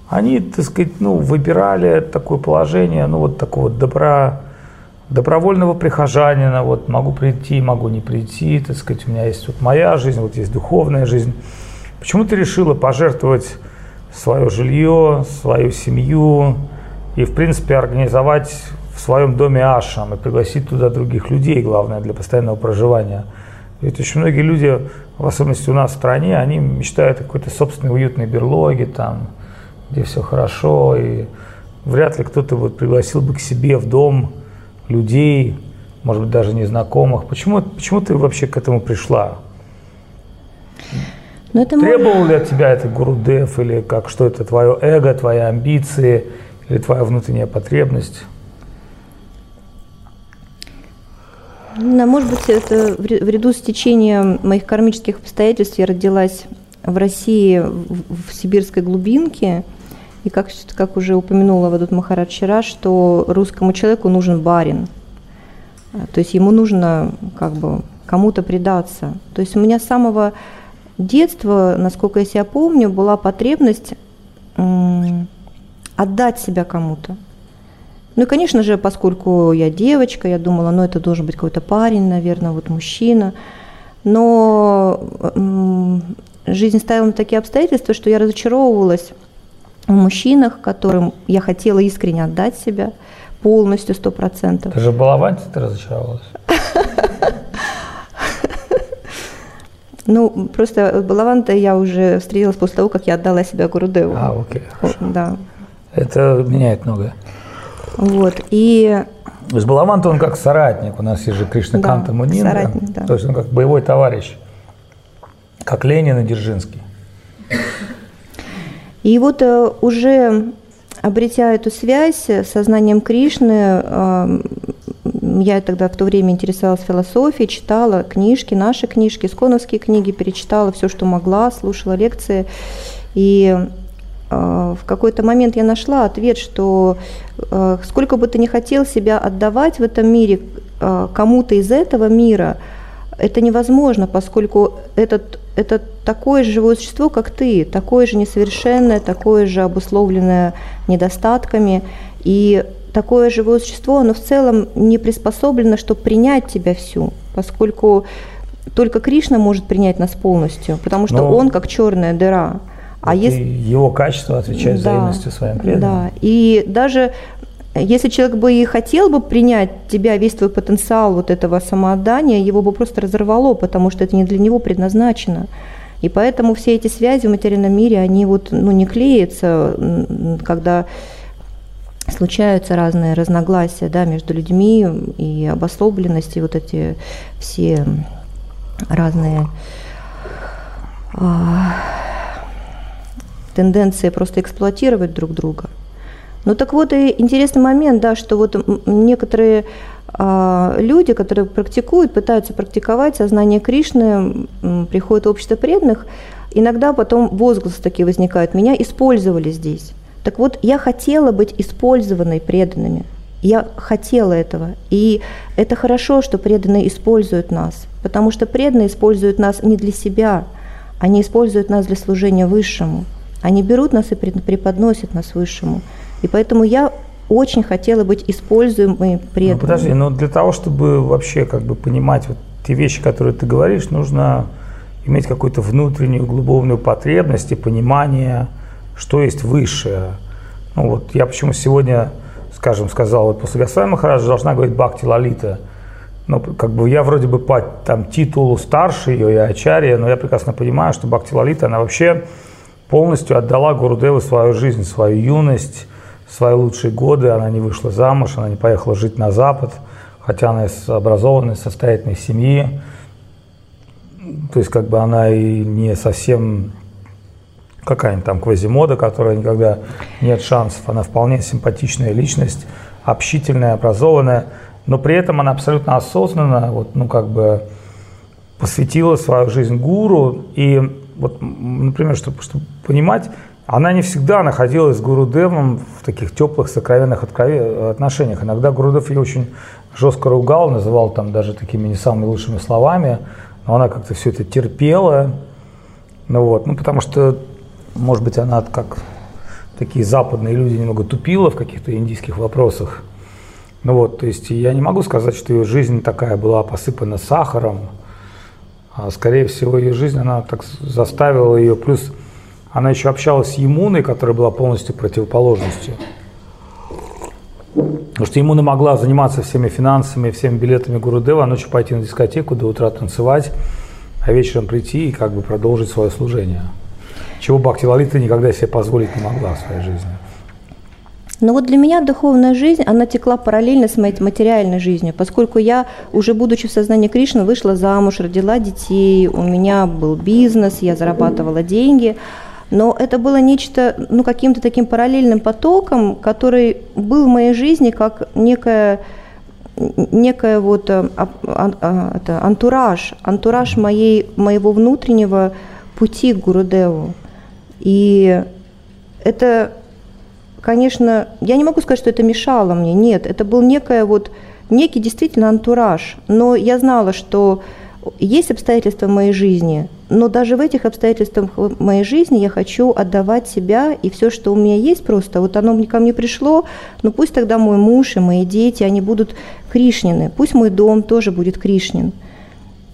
Они, так сказать, ну, выбирали такое положение, ну вот такого добра, добровольного прихожанина, вот могу прийти, могу не прийти, так сказать, у меня есть вот моя жизнь, вот есть духовная жизнь. Почему ты решила пожертвовать свое жилье, свою семью и, в принципе, организовать в своем доме ашам и пригласить туда других людей, главное, для постоянного проживания. Ведь очень многие люди, в особенности у нас в стране, они мечтают о какой-то собственной уютной берлоге, там, где все хорошо, и вряд ли кто-то вот пригласил бы к себе в дом людей, может быть, даже незнакомых. Почему, почему ты вообще к этому пришла? Но ну, это Требовал ли от тебя это Гурудев, или как, что это твое эго, твои амбиции, или твоя внутренняя потребность? Да, может быть, это в ряду с течением моих кармических обстоятельств я родилась в России, в, в сибирской глубинке, и как, как уже упомянула Вадут Махарадж вчера, что русскому человеку нужен барин. А, то есть ему нужно как бы кому-то предаться. То есть у меня с самого детства, насколько я себя помню, была потребность отдать себя кому-то. Ну и, конечно же, поскольку я девочка, я думала, ну это должен быть какой-то парень, наверное, вот мужчина. Но жизнь ставила на такие обстоятельства, что я разочаровывалась в мужчинах, которым я хотела искренне отдать себя полностью, сто процентов. Ты же в Балаванте ты разочаровалась? Ну, просто Балаванта я уже встретилась после того, как я отдала себя Гурудеву. А, окей. Да. Это меняет многое. Вот, и... То есть Балавант, он как соратник, у нас есть же Кришна да, Канта Мунин, соратник, да. то есть он как боевой товарищ, как Ленин и Дзержинский. И вот э, уже обретя эту связь с сознанием Кришны, э, я тогда в то время интересовалась философией, читала книжки, наши книжки, сконовские книги, перечитала все, что могла, слушала лекции. И в какой-то момент я нашла ответ, что а, сколько бы ты ни хотел себя отдавать в этом мире а, кому-то из этого мира, это невозможно, поскольку этот, это такое же живое существо, как ты, такое же несовершенное, такое же обусловленное недостатками. И такое живое существо, оно в целом не приспособлено, чтобы принять тебя всю, поскольку только Кришна может принять нас полностью, потому что Но... он как черная дыра. А вот если его качество отвечает да, взаимностью своим преданным. Да, и даже если человек бы и хотел бы принять тебя, весь твой потенциал вот этого самоотдания, его бы просто разорвало, потому что это не для него предназначено. И поэтому все эти связи в материальном мире, они вот ну, не клеятся, когда случаются разные разногласия да, между людьми и обособленности, вот эти все разные а, тенденция просто эксплуатировать друг друга. Ну так вот и интересный момент, да, что вот некоторые а, люди, которые практикуют, пытаются практиковать сознание Кришны, приходят в общество преданных, иногда потом возгласы такие возникают. Меня использовали здесь. Так вот, я хотела быть использованной преданными. Я хотела этого. И это хорошо, что преданные используют нас, потому что преданные используют нас не для себя, они используют нас для служения высшему. Они берут нас и преподносят нас высшему. И поэтому я очень хотела быть используемой преданной. Ну, подожди, но для того, чтобы вообще как бы понимать вот те вещи, которые ты говоришь, нужно иметь какую-то внутреннюю глубокую потребность и понимание, что есть высшее. Ну вот я почему сегодня, скажем, сказал, вот после Госвами Махараджа должна говорить Бхакти Лалита. Ну, как бы я вроде бы по там, титулу старше ее, я Ачарья, но я прекрасно понимаю, что Бхакти Лалита, она вообще полностью отдала Гурудеву свою жизнь, свою юность, свои лучшие годы. Она не вышла замуж, она не поехала жить на Запад, хотя она из образованной, состоятельной семьи. То есть как бы она и не совсем какая-нибудь там квазимода, которая никогда нет шансов. Она вполне симпатичная личность, общительная, образованная, но при этом она абсолютно осознанно, вот, ну как бы посвятила свою жизнь гуру. И вот, например, чтобы, чтобы понимать, она не всегда находилась с Гурудевом в таких теплых, сокровенных отношениях. Иногда Гурудев ее очень жестко ругал, называл там даже такими не самыми лучшими словами но она как-то все это терпела. Ну вот, ну потому что, может быть, она как такие западные люди немного тупила в каких-то индийских вопросах. Ну вот, то есть я не могу сказать, что ее жизнь такая была посыпана сахаром, скорее всего ее жизнь, она так заставила ее, плюс она еще общалась с Емуной, которая была полностью противоположностью. Потому что ему могла заниматься всеми финансами, всеми билетами Гурудева, а ночью пойти на дискотеку, до утра танцевать, а вечером прийти и как бы продолжить свое служение. Чего Бхакти Лалита никогда себе позволить не могла в своей жизни. Но вот для меня духовная жизнь, она текла параллельно с моей материальной жизнью, поскольку я, уже будучи в сознании Кришны, вышла замуж, родила детей, у меня был бизнес, я зарабатывала деньги – но это было нечто, ну, каким-то таким параллельным потоком, который был в моей жизни как некая некая вот а, а, а, это, антураж, антураж моей, моего внутреннего пути к Гурудеву. И это, конечно, я не могу сказать, что это мешало мне, нет, это был некая вот, некий действительно антураж, но я знала, что есть обстоятельства в моей жизни, но даже в этих обстоятельствах моей жизни я хочу отдавать себя и все, что у меня есть просто, вот оно ко мне пришло, ну пусть тогда мой муж и мои дети, они будут Кришнины, пусть мой дом тоже будет Кришнин.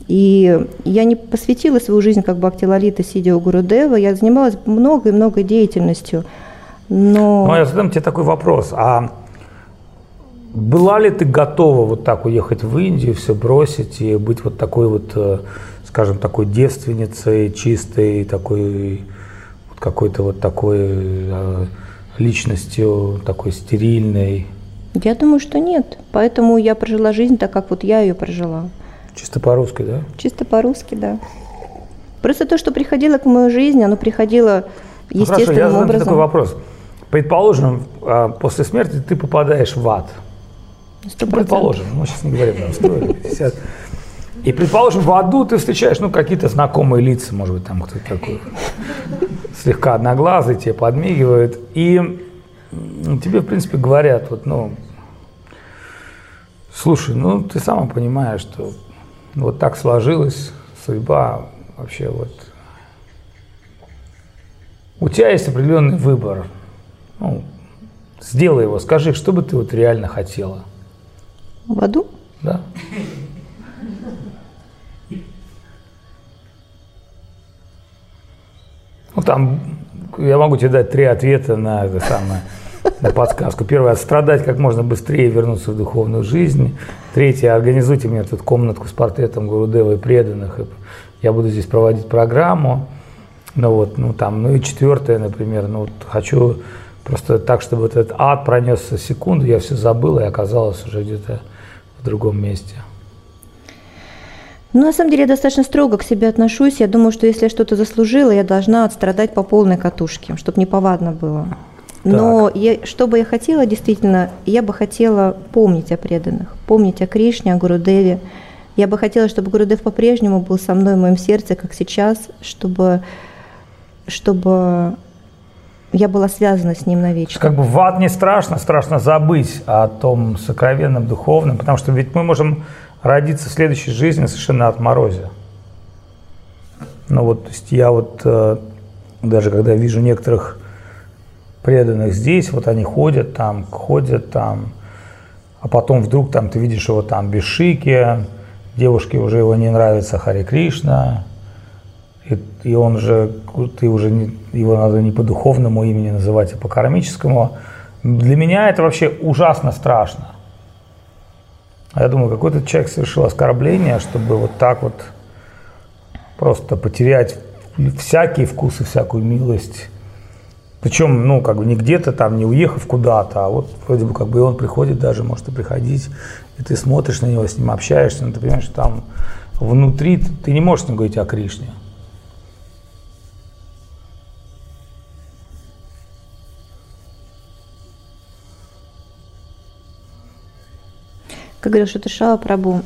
И я не посвятила свою жизнь как Бхакти Лалита, сидя у Гурудева, я занималась много и много деятельностью. Но... Ну, я задам тебе такой вопрос. А была ли ты готова вот так уехать в Индию, все бросить и быть вот такой вот, э, скажем, такой девственницей, чистой, такой вот какой-то вот такой э, личностью, такой стерильной? Я думаю, что нет. Поэтому я прожила жизнь так, как вот я ее прожила. Чисто по-русски, да? Чисто по-русски, да. Просто то, что приходило к моей жизни, оно приходило естественным ну, хорошо, я образом. такой вопрос. Предположим, а, после смерти ты попадаешь в ад – 100%. Предположим, мы сейчас не говорим там 100 И предположим, в аду ты встречаешь, ну, какие-то знакомые лица, может быть, там кто-то такой слегка одноглазый, тебе подмигивает. И тебе, в принципе, говорят, вот, ну, слушай, ну, ты сама понимаешь, что вот так сложилась судьба вообще вот. У тебя есть определенный выбор. Ну, сделай его, скажи, что бы ты вот реально хотела – в аду? Да. Ну, там я могу тебе дать три ответа на это самое, на подсказку. Первое, отстрадать как можно быстрее и вернуться в духовную жизнь. Третье, организуйте мне тут комнатку с портретом Гурудева и преданных. Я буду здесь проводить программу. Ну вот, ну там, ну и четвертое, например, ну вот хочу просто так, чтобы вот этот ад пронесся секунду, я все забыл и оказалось уже где-то в другом месте? Ну, на самом деле, я достаточно строго к себе отношусь. Я думаю, что если я что-то заслужила, я должна отстрадать по полной катушке, чтобы не повадно было. Но я, что бы я хотела, действительно, я бы хотела помнить о преданных, помнить о Кришне, о Гурудеве. Я бы хотела, чтобы Гурудев по-прежнему был со мной в моем сердце, как сейчас, чтобы, чтобы я была связана с ним навечно. Как бы в ад не страшно, страшно забыть о том сокровенном духовном, потому что ведь мы можем родиться в следующей жизни совершенно от морозя. Ну вот, то есть я вот э, даже когда вижу некоторых преданных здесь, вот они ходят там, ходят там, а потом вдруг там ты видишь его там без шики, девушке уже его не нравится Хари Кришна, и, и он же, ты уже не, его надо не по духовному имени называть, а по кармическому. Для меня это вообще ужасно страшно. Я думаю, какой-то человек совершил оскорбление, чтобы вот так вот просто потерять всякие вкусы, всякую милость. Причем, ну, как бы не где-то там, не уехав куда-то, а вот вроде бы как бы он приходит даже, может и приходить, и ты смотришь на него, с ним общаешься, но ты понимаешь, что там внутри ты не можешь с ним говорить о Кришне. Как говорил Шутышава Прабу,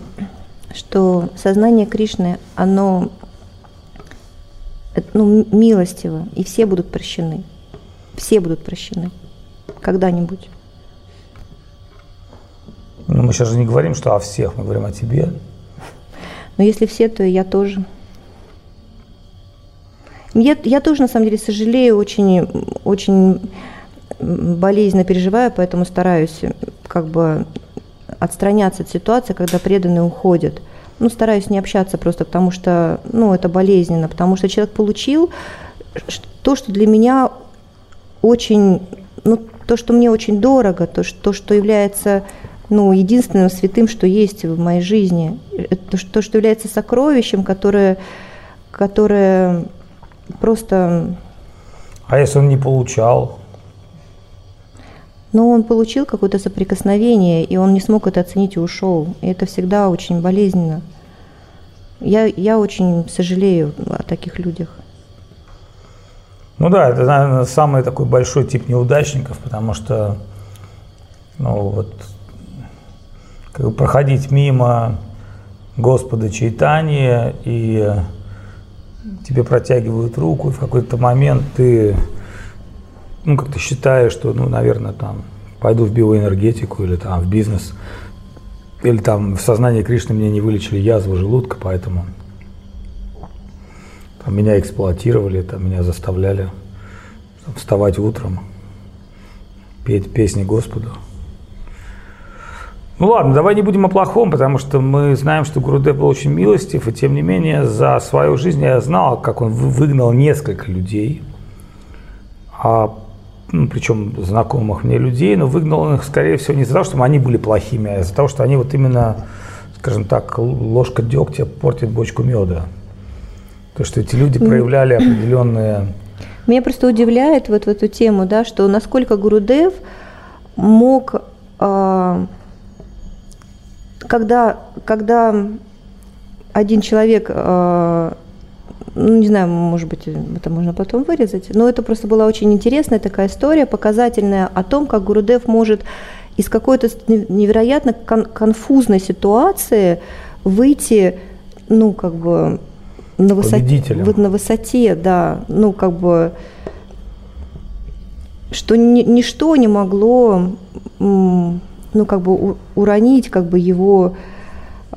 что сознание Кришны, оно ну, милостиво, и все будут прощены. Все будут прощены. Когда-нибудь. Ну, мы сейчас же не говорим, что о всех, мы говорим о тебе. Но если все, то и я тоже. Я, я тоже, на самом деле, сожалею, очень, очень болезненно переживаю, поэтому стараюсь как бы отстраняться от ситуации, когда преданные уходят. Ну, стараюсь не общаться просто потому, что, ну, это болезненно, потому что человек получил то, что для меня очень, ну, то, что мне очень дорого, то, что, то, что является ну, единственным святым, что есть в моей жизни, то, что, что является сокровищем, которое, которое просто... А если он не получал? Но он получил какое-то соприкосновение, и он не смог это оценить и ушел. И это всегда очень болезненно. Я, я очень сожалею о таких людях. Ну да, это, наверное, самый такой большой тип неудачников, потому что, ну вот, как бы проходить мимо Господа Чайтания, и тебе протягивают руку, и в какой-то момент ты ну, как ты считаешь, что, ну, наверное, там, пойду в биоэнергетику или там в бизнес, или там в сознании Кришны мне не вылечили язву желудка, поэтому там, меня эксплуатировали, там, меня заставляли там, вставать утром, петь песни Господу. Ну ладно, давай не будем о плохом, потому что мы знаем, что Гурудев был очень милостив, и тем не менее за свою жизнь я знал, как он выгнал несколько людей, а ну, причем знакомых мне людей, но выгнал он их, скорее всего, не из-за того, что они были плохими, а из-за того, что они вот именно, скажем так, ложка дегтя портит бочку меда. То, что эти люди проявляли определенные... Меня просто удивляет вот в эту тему, да, что насколько Гурудев мог, э, когда, когда один человек э, ну, не знаю, может быть, это можно потом вырезать, но это просто была очень интересная такая история, показательная о том, как Гурудев может из какой-то невероятно кон- конфузной ситуации выйти, ну, как бы на высоте, на высоте, да, ну, как бы, что ни, ничто не могло, ну, как бы уронить, как бы его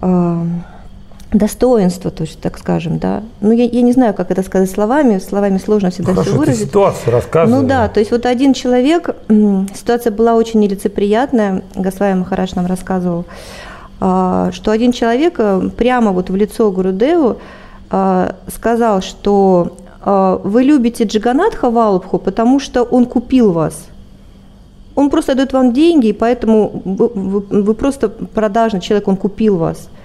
э, достоинство, то есть, так скажем, да. Ну, я, я не знаю, как это сказать словами, словами сложно всегда Хорошо, все выразить. ситуацию рассказывай. Ну да, то есть вот один человек, ситуация была очень нелицеприятная, Гаславия Махараш нам рассказывал, а, что один человек э, прямо вот в лицо Гурудеву а, сказал, что а, вы любите Джиганатха Валабху, потому что он купил вас. Он просто дает вам деньги, и поэтому вы, вы, вы просто продажный человек, он купил вас –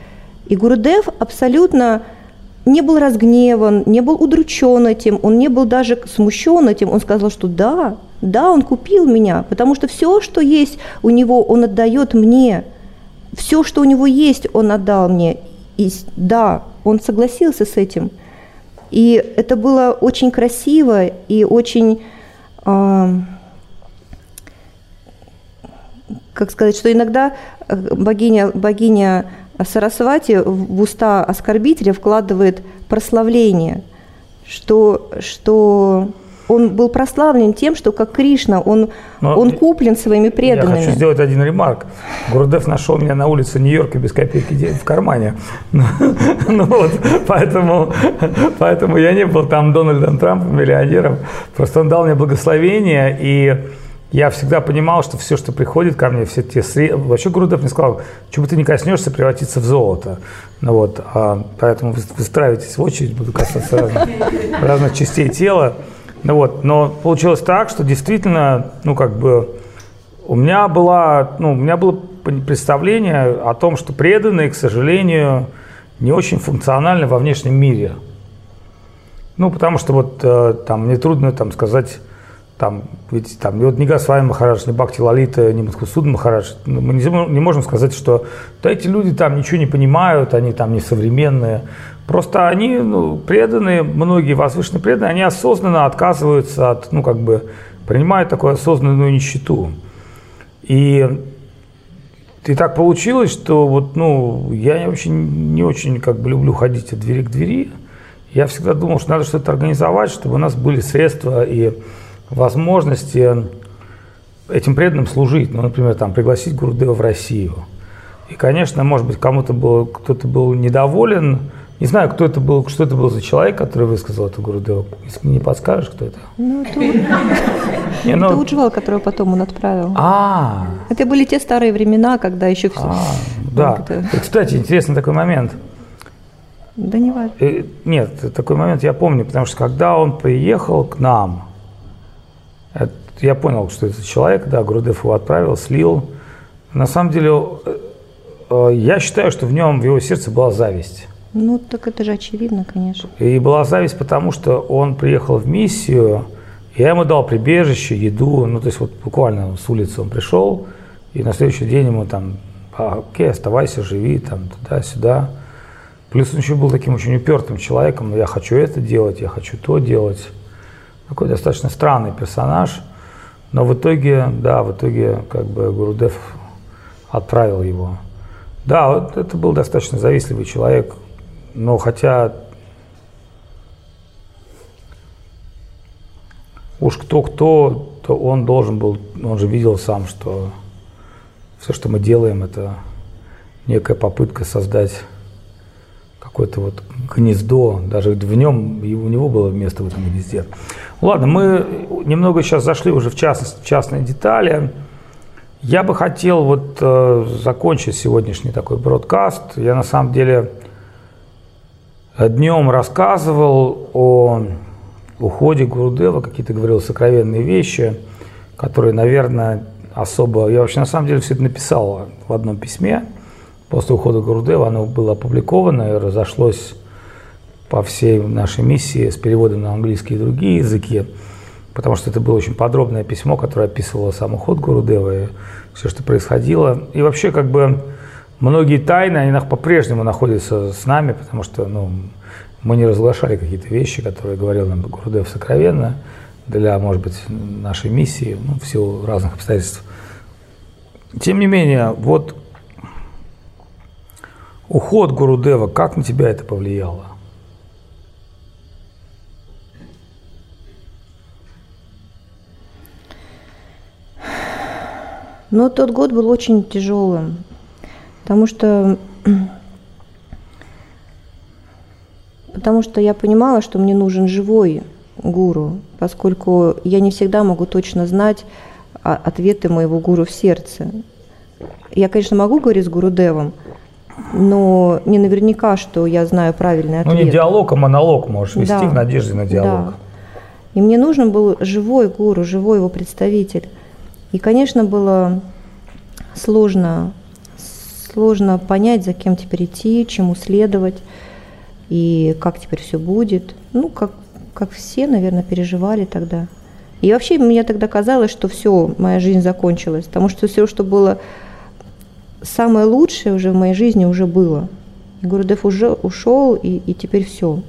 и Гурудев абсолютно не был разгневан, не был удручен этим, он не был даже смущен этим. Он сказал, что да, да, он купил меня, потому что все, что есть у него, он отдает мне. Все, что у него есть, он отдал мне. И да, он согласился с этим. И это было очень красиво и очень, э, как сказать, что иногда э, богиня, богиня Сарасвати в уста оскорбителя вкладывает прославление, что, что он был прославлен тем, что как Кришна, он, он куплен своими преданными. Я хочу сделать один ремарк. Гурдев нашел меня на улице Нью-Йорка без копейки в кармане. Ну вот, поэтому, поэтому я не был там Дональдом Трампом, миллионером. Просто он дал мне благословение, и я всегда понимал, что все, что приходит ко мне, все те средства... Вообще Гурдев мне сказал, что бы ты не коснешься, превратится в золото. Ну вот, а, поэтому вы выстраивайтесь в очередь, буду касаться разных, разных частей тела. Ну вот, но получилось так, что действительно, ну как бы, у меня была, ну, у меня было представление о том, что преданные, к сожалению, не очень функциональны во внешнем мире. Ну, потому что вот э, там мне трудно там сказать, там, ведь там, вот ни Гасвай Махарадж, ни Бхакти Лалита, ни Мадхусуд Махарадж, ну, мы не, не можем сказать, что да, эти люди там ничего не понимают, они там не современные. Просто они ну, преданные, многие возвышенные преданные, они осознанно отказываются от, ну, как бы, принимают такую осознанную нищету. И, и так получилось, что вот, ну, я вообще не очень как бы люблю ходить от двери к двери. Я всегда думал, что надо что-то организовать, чтобы у нас были средства и возможности этим преданным служить. Ну, например, там, пригласить Гурдева в Россию. И, конечно, может быть, кому-то был, кто-то был недоволен, не знаю, кто это был, что это был за человек, который высказал эту Гурудеву. Если не подскажешь, кто это? Ну, это, не, ну... это Уджвал, которого потом он отправил. А, Это были те старые времена, когда еще все... а да. Кстати, интересный такой момент. Да не важно. Э, Нет, такой момент я помню, потому что когда он приехал к нам, это- я понял, что это человек, да, Грудев его отправил, слил. На самом деле, э, э, я считаю, что в нем, в его сердце была зависть. Ну, так это же очевидно, конечно. И была зависть, потому что он приехал в миссию, я ему дал прибежище, еду, ну, то есть вот буквально с улицы он пришел, и на следующий день ему там, а, окей, оставайся, живи, там, туда-сюда. Плюс он еще был таким очень упертым человеком, «Ну, я хочу это делать, я хочу то делать. Такой достаточно странный персонаж, но в итоге, да, в итоге как бы Гурудев отправил его. Да, вот это был достаточно завистливый человек, но хотя уж кто-кто, то он должен был, он же видел сам, что все, что мы делаем, это некая попытка создать какое-то вот гнездо, даже в нем, у него было место в этом гнезде. Ладно, мы немного сейчас зашли уже в частность, в частные детали. Я бы хотел вот э, закончить сегодняшний такой бродкаст. Я на самом деле днем рассказывал о уходе Гурудева, какие-то говорил сокровенные вещи, которые, наверное, особо... Я вообще на самом деле все это написал в одном письме. После ухода Гурудева оно было опубликовано и разошлось по всей нашей миссии с переводом на английский и другие языки, потому что это было очень подробное письмо, которое описывало сам уход Гурудева и все, что происходило. И вообще, как бы, многие тайны, они по-прежнему находятся с нами, потому что ну, мы не разглашали какие-то вещи, которые говорил нам Гурудев сокровенно для, может быть, нашей миссии, ну, в силу разных обстоятельств. Тем не менее, вот уход Гурудева, как на тебя это повлияло? Но тот год был очень тяжелым, потому что потому что я понимала, что мне нужен живой гуру, поскольку я не всегда могу точно знать ответы моего гуру в сердце. Я, конечно, могу говорить с Гурудевом, но не наверняка, что я знаю правильный ответ. Ну, не диалог, а монолог можешь вести да, в надежде на диалог. Да. И мне нужен был живой гуру, живой его представитель. И, конечно, было сложно, сложно понять, за кем теперь идти, чему следовать и как теперь все будет. Ну, как, как все, наверное, переживали тогда. И вообще мне тогда казалось, что все, моя жизнь закончилась, потому что все, что было самое лучшее уже в моей жизни уже было. И Гурдев уже ушел, и, и теперь все.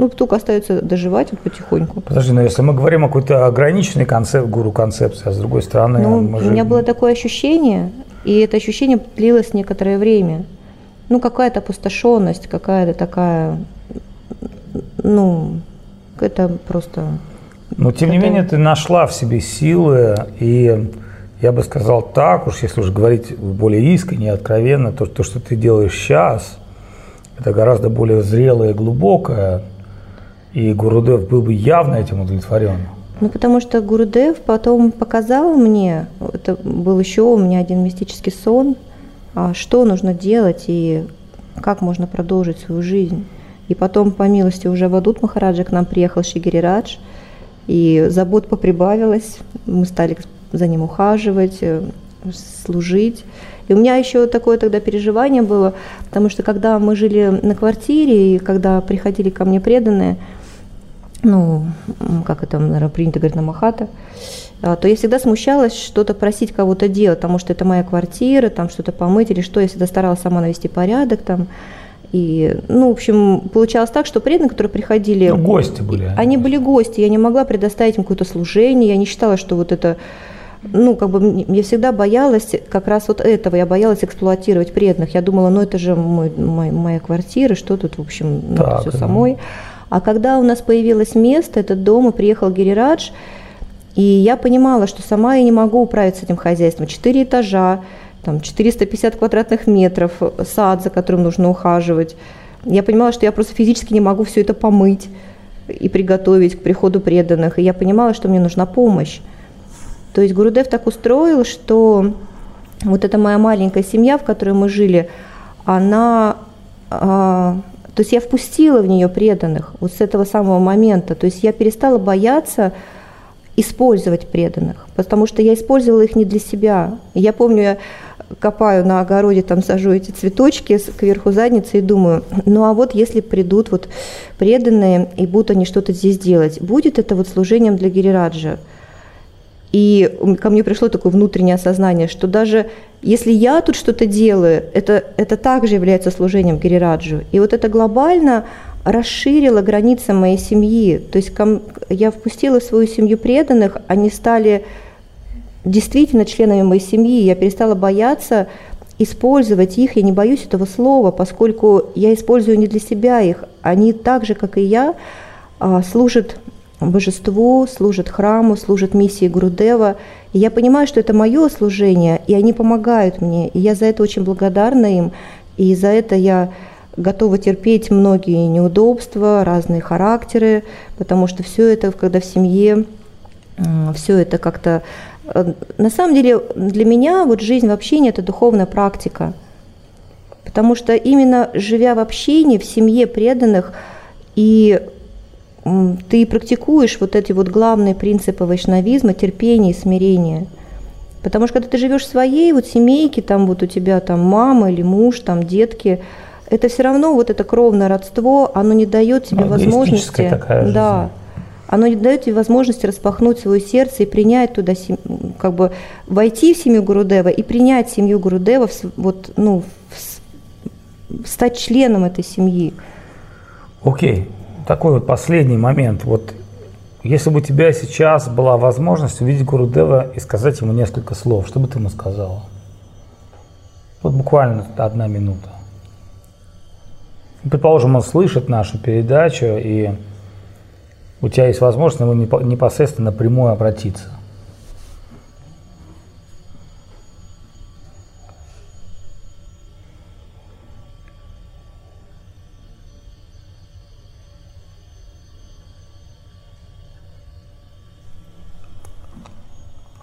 Ну, только остается доживать вот потихоньку. Подожди, но если мы говорим о какой-то ограниченной концеп- гуру концепции, а с другой стороны... Ну, мы у же- меня было такое ощущение, и это ощущение длилось некоторое время. Ну, какая-то опустошенность, какая-то такая, ну, это просто... Но тем не Это- менее ты нашла в себе силы, и я бы сказал так уж, если уж говорить более искренне откровенно, то, то, что ты делаешь сейчас, это гораздо более зрелое и глубокое, и Гурудев был бы явно этим удовлетворен. Ну, потому что Гурудев потом показал мне, это был еще у меня один мистический сон, а, что нужно делать и как можно продолжить свою жизнь. И потом, по милости уже Вадут Махараджа к нам приехал Шигири Радж, и забот поприбавилось, мы стали за ним ухаживать, э, служить. И у меня еще такое тогда переживание было, потому что когда мы жили на квартире, и когда приходили ко мне преданные, ну, как это, наверное, принято говорить, на Махата, а, то я всегда смущалась что-то просить кого-то делать, потому что это моя квартира, там что-то помыть или что, я всегда старалась сама навести порядок там. И, ну, в общем, получалось так, что преданные, которые приходили, Ну, гости были. они были гости, я не могла предоставить им какое-то служение, я не считала, что вот это, ну, как бы я всегда боялась как раз вот этого, я боялась эксплуатировать преданных. Я думала, ну, это же мой, мой- моя квартира, что тут, в общем, надо Так, все да. А когда у нас появилось место, этот дом, и приехал Гирирадж, и я понимала, что сама я не могу управиться этим хозяйством. Четыре этажа, там 450 квадратных метров, сад, за которым нужно ухаживать. Я понимала, что я просто физически не могу все это помыть и приготовить к приходу преданных. И я понимала, что мне нужна помощь. То есть Гурудев так устроил, что вот эта моя маленькая семья, в которой мы жили, она... то есть я впустила в нее преданных вот с этого самого момента. То есть я перестала бояться использовать преданных, потому что я использовала их не для себя. Я помню, я копаю на огороде, там сажу эти цветочки кверху задницы и думаю, ну а вот если придут вот преданные и будут они что-то здесь делать, будет это вот служением для Гирираджа? И ко мне пришло такое внутреннее осознание, что даже если я тут что-то делаю, это, это также является служением Гирираджу. И вот это глобально расширило границы моей семьи. То есть ко я впустила в свою семью преданных, они стали действительно членами моей семьи. Я перестала бояться использовать их, я не боюсь этого слова, поскольку я использую не для себя их. Они так же, как и я, а, служат божеству, служат храму, служат миссии Гурудева. И я понимаю, что это мое служение, и они помогают мне. И я за это очень благодарна им. И за это я готова терпеть многие неудобства, разные характеры, потому что все это, когда в семье, все это как-то... э, На самом деле для меня вот жизнь в общении – это духовная практика. Потому что именно живя в общении, в семье преданных, и ты практикуешь вот эти вот главные принципы вайшнавизма, терпение и смирение. Потому что когда ты живешь в своей вот семейке, там вот у тебя там мама или муж, там детки, это все равно вот это кровное родство, оно не дает тебе Ну, возможности, такая жизнь. да, оно не дает тебе возможности распахнуть свое сердце и принять туда, как бы войти в семью Гурудева и принять семью Гурудева, вот, ну, в стать членом этой семьи. Окей, такой вот последний момент. Вот если бы у тебя сейчас была возможность увидеть Гурудева и сказать ему несколько слов, что бы ты ему сказала? Вот буквально одна минута. Предположим, он слышит нашу передачу, и у тебя есть возможность ему непо- непосредственно напрямую обратиться.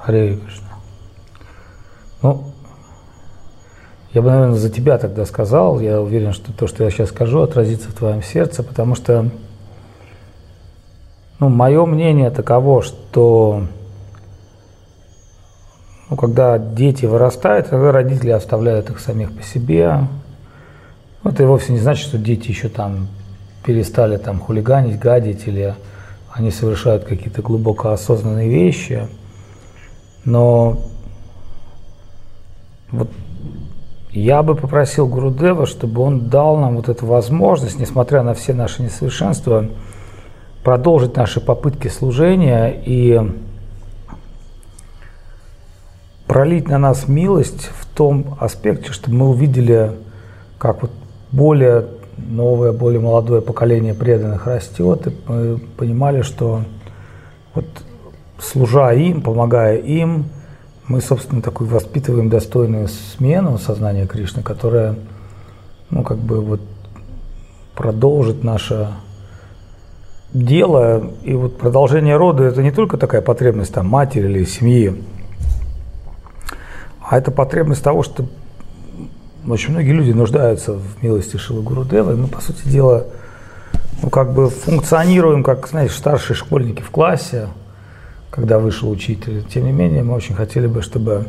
Харе Кришна. Ну, я бы, наверное, за тебя тогда сказал. Я уверен, что то, что я сейчас скажу, отразится в твоем сердце, потому что, ну, мое мнение таково, что ну, когда дети вырастают, тогда родители оставляют их самих по себе. Это вовсе не значит, что дети еще там перестали там хулиганить, гадить, или они совершают какие-то глубоко осознанные вещи. Но вот я бы попросил Гурудева, чтобы он дал нам вот эту возможность, несмотря на все наши несовершенства, продолжить наши попытки служения и пролить на нас милость в том аспекте, чтобы мы увидели, как вот более новое, более молодое поколение преданных растет, и мы понимали, что вот служа им, помогая им, мы, собственно, такую воспитываем достойную смену сознания Кришны, которая, ну, как бы вот продолжит наше дело. И вот продолжение рода – это не только такая потребность там матери или семьи, а это потребность того, что очень многие люди нуждаются в милости Шилы Гурудева, и мы, по сути дела, ну, как бы функционируем, как, знаете, старшие школьники в классе, когда вышел учитель. Тем не менее, мы очень хотели бы, чтобы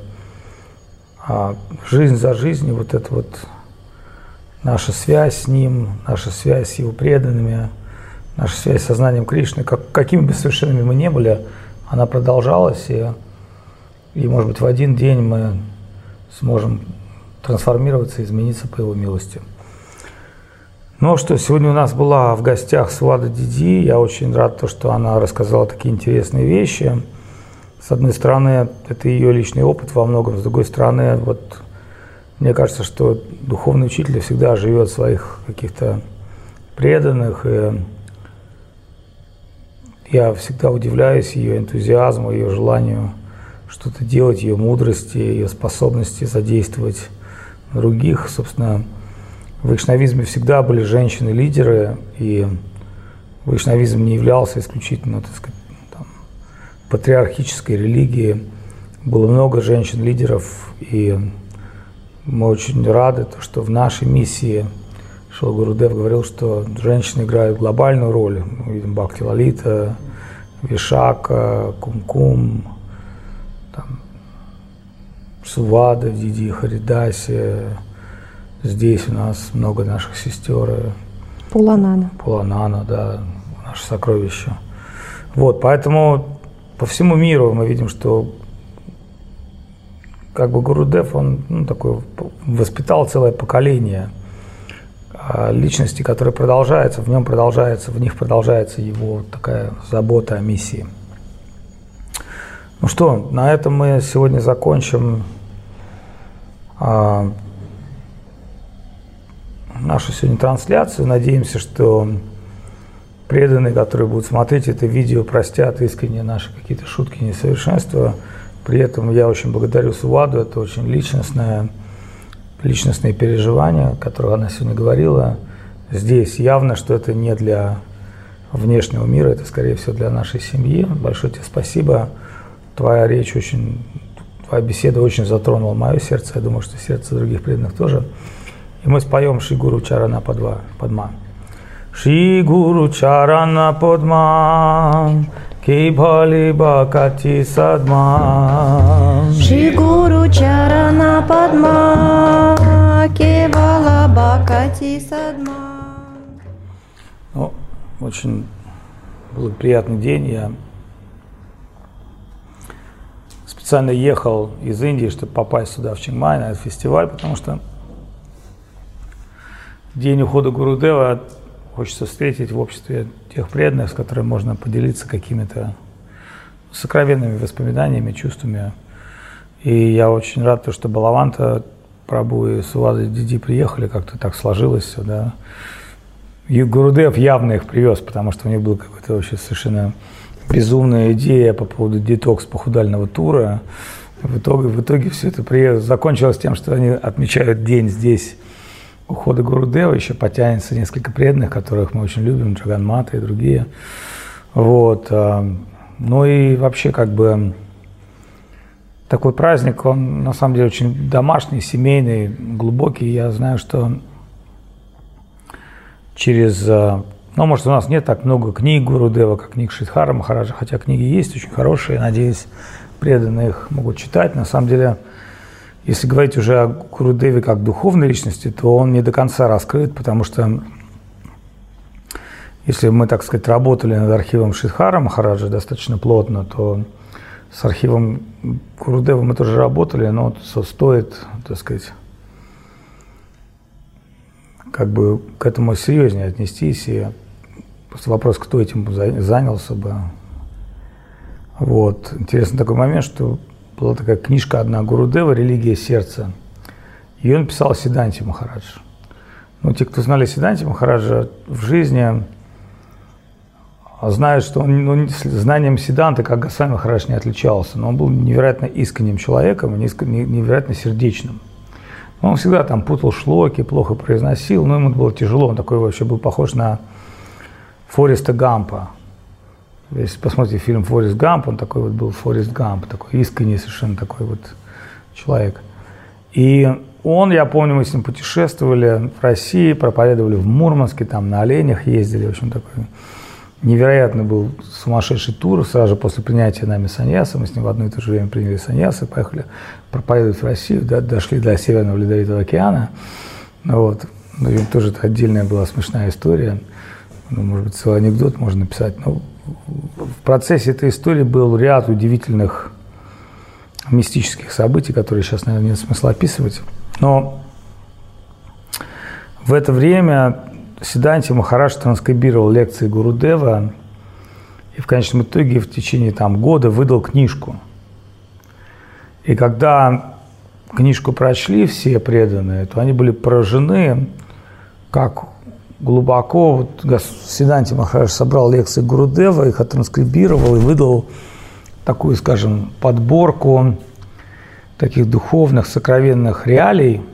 а, жизнь за жизнью, вот эта вот наша связь с ним, наша связь с его преданными, наша связь с сознанием Кришны, как, какими бы совершенными мы не были, она продолжалась, и, и, может быть, в один день мы сможем трансформироваться, измениться по его милости. Ну что, сегодня у нас была в гостях Свада Диди. Я очень рад, то, что она рассказала такие интересные вещи. С одной стороны, это ее личный опыт во многом, с другой стороны, вот мне кажется, что духовный учитель всегда живет своих каких-то преданных. И я всегда удивляюсь ее энтузиазму, ее желанию что-то делать, ее мудрости, ее способности задействовать других. Собственно, в вайшнавизме всегда были женщины-лидеры, и вайшнавизм не являлся исключительно, так сказать, там, патриархической религией. Было много женщин-лидеров, и мы очень рады, что в нашей миссии Шил Гурудев говорил, что женщины играют глобальную роль. Мы видим Бхакти Лалита, Вишака, Кумкум, там, Сувада, Диди Харидаси. Здесь у нас много наших сестер. Пуланана. Пуланана, да, наше сокровище. Вот, поэтому по всему миру мы видим, что как бы Гурудев, он ну, такой, воспитал целое поколение а, личности, которые продолжаются, в нем продолжается, в них продолжается его такая забота о миссии. Ну что, на этом мы сегодня закончим а, нашу сегодня трансляцию. Надеемся, что преданные, которые будут смотреть это видео, простят искренне наши какие-то шутки, несовершенства. При этом я очень благодарю Суваду, это очень личностное, личностные переживания, о которых она сегодня говорила. Здесь явно, что это не для внешнего мира, это, скорее всего, для нашей семьи. Большое тебе спасибо. Твоя речь очень, твоя беседа очень затронула мое сердце. Я думаю, что сердце других преданных тоже. И мы споем Шри Гуру Чарана Падма. Шри Гуру Чарана Падма, Кибали Бакати Садма. Шри Гуру Чарана Падма, Кевала Бакати Садма. Ну, очень был приятный день. Я специально ехал из Индии, чтобы попасть сюда, в Чингмай, на этот фестиваль, потому что день ухода Гурудева хочется встретить в обществе тех преданных, с которыми можно поделиться какими-то сокровенными воспоминаниями, чувствами. И я очень рад, что Балаванта, Прабу и Сувада Диди приехали, как-то так сложилось все, да. И Гурудев явно их привез, потому что у них была какая-то вообще совершенно безумная идея по поводу детокс похудального тура. В итоге, в итоге все это приезд закончилось тем, что они отмечают день здесь ухода Гурудева еще потянется несколько преданных, которых мы очень любим, Джаган Мата и другие. Вот. А, ну и вообще как бы такой праздник, он на самом деле очень домашний, семейный, глубокий. Я знаю, что через... А, ну, может, у нас нет так много книг Гурудева, как книг Шидхара Махараджа, хотя книги есть очень хорошие, надеюсь, преданные их могут читать. На самом деле, если говорить уже о Гурудеве как духовной личности, то он не до конца раскрыт, потому что если мы, так сказать, работали над архивом Шидхара Махараджа достаточно плотно, то с архивом Гурудева мы тоже работали, но стоит, так сказать, как бы к этому серьезнее отнестись и Просто вопрос, кто этим занялся бы. Вот. Интересный такой момент, что была такая книжка одна Гурудева «Религия сердца». Ее написал Сиданти Махарадж. Ну, те, кто знали Сиданти Махараджа в жизни, знают, что он ну, знанием Сиданты, как Госвами Махарадж, не отличался. Но он был невероятно искренним человеком невероятно сердечным. Он всегда там путал шлоки, плохо произносил, но ему было тяжело. Он такой вообще был похож на Фореста Гампа. Если посмотрите фильм «Форест Гамп», он такой вот был Форест Гамп, такой искренний совершенно такой вот человек. И он, я помню, мы с ним путешествовали в России, проповедовали в Мурманске, там на оленях ездили, в общем, такой невероятно был сумасшедший тур. Сразу же после принятия нами саньяса, мы с ним в одно и то же время приняли саньяса, поехали проповедовать в Россию, да, дошли до Северного Ледовитого океана. Вот. Ну, тоже это отдельная была смешная история. Ну, может быть, целый анекдот можно написать. Но в процессе этой истории был ряд удивительных мистических событий, которые сейчас, наверное, нет смысла описывать. Но в это время Сиданти Махарадж транскрибировал лекции Гурудева и в конечном итоге в течение там, года выдал книжку. И когда книжку прочли все преданные, то они были поражены, как глубоко вот, Сиданти Махарадж собрал лекции Гурудева, их оттранскрибировал и выдал такую, скажем, подборку таких духовных, сокровенных реалий –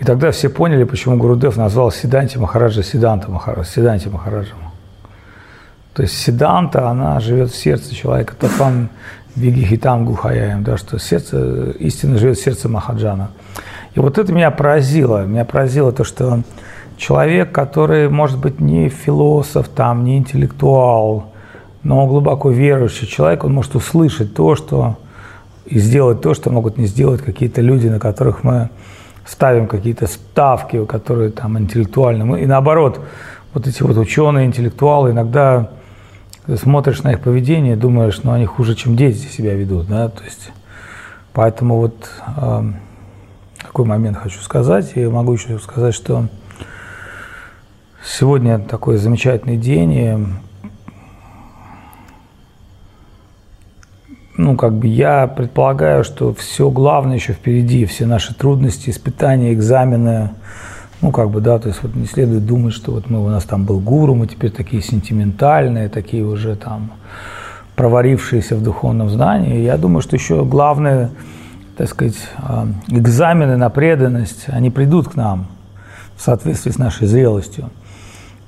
и тогда все поняли, почему Гурудев назвал Сиданти Махараджа Сиданта Махараджа, Сиданти Махараджем. То есть Сиданта, она живет в сердце человека. Татван Вигихитам Гухаяем, да, что сердце, истина живет в сердце Махаджана. И вот это меня поразило. Меня поразило то, что человек, который, может быть, не философ, там, не интеллектуал, но глубоко верующий человек, он может услышать то, что и сделать то, что могут не сделать какие-то люди, на которых мы ставим какие-то ставки, которые там интеллектуальные. И наоборот, вот эти вот ученые, интеллектуалы, иногда смотришь на их поведение, думаешь, ну они хуже, чем дети себя ведут, да, то есть, поэтому вот э, такой момент хочу сказать, и могу еще сказать, что сегодня такой замечательный день, и ну, как бы я предполагаю, что все главное еще впереди, все наши трудности, испытания, экзамены, ну, как бы, да, то есть вот не следует думать, что вот мы, у нас там был гуру, мы теперь такие сентиментальные, такие уже там проварившиеся в духовном знании. Я думаю, что еще главное, так сказать, а, экзамены на преданность, они придут к нам в соответствии с нашей зрелостью.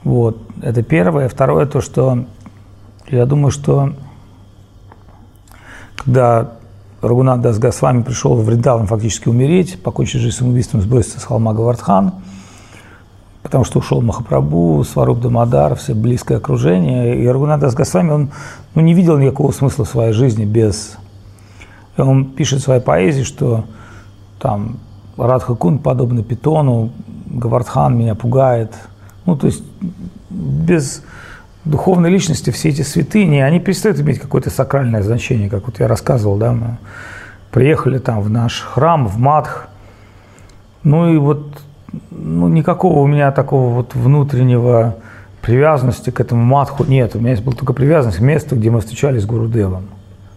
Вот, это первое. Второе, то, что я думаю, что когда Рагунат Дас Госвами пришел в Вриндаван фактически умереть, покончить жизнь самоубийством, сброситься с холма Гавардхан, потому что ушел Махапрабху, Сваруб Дамадар, все близкое окружение. И Рагунат Дас Госвами, он ну, не видел никакого смысла в своей жизни без... Он пишет в своей поэзии, что там Радха Кун подобно питону, Гавардхан меня пугает. Ну, то есть без духовной личности все эти святыни, они перестают иметь какое-то сакральное значение, как вот я рассказывал, да, мы приехали там в наш храм, в Мадх, ну и вот ну, никакого у меня такого вот внутреннего привязанности к этому Мадху нет. У меня есть была только привязанность к месту, где мы встречались с Гурудевом.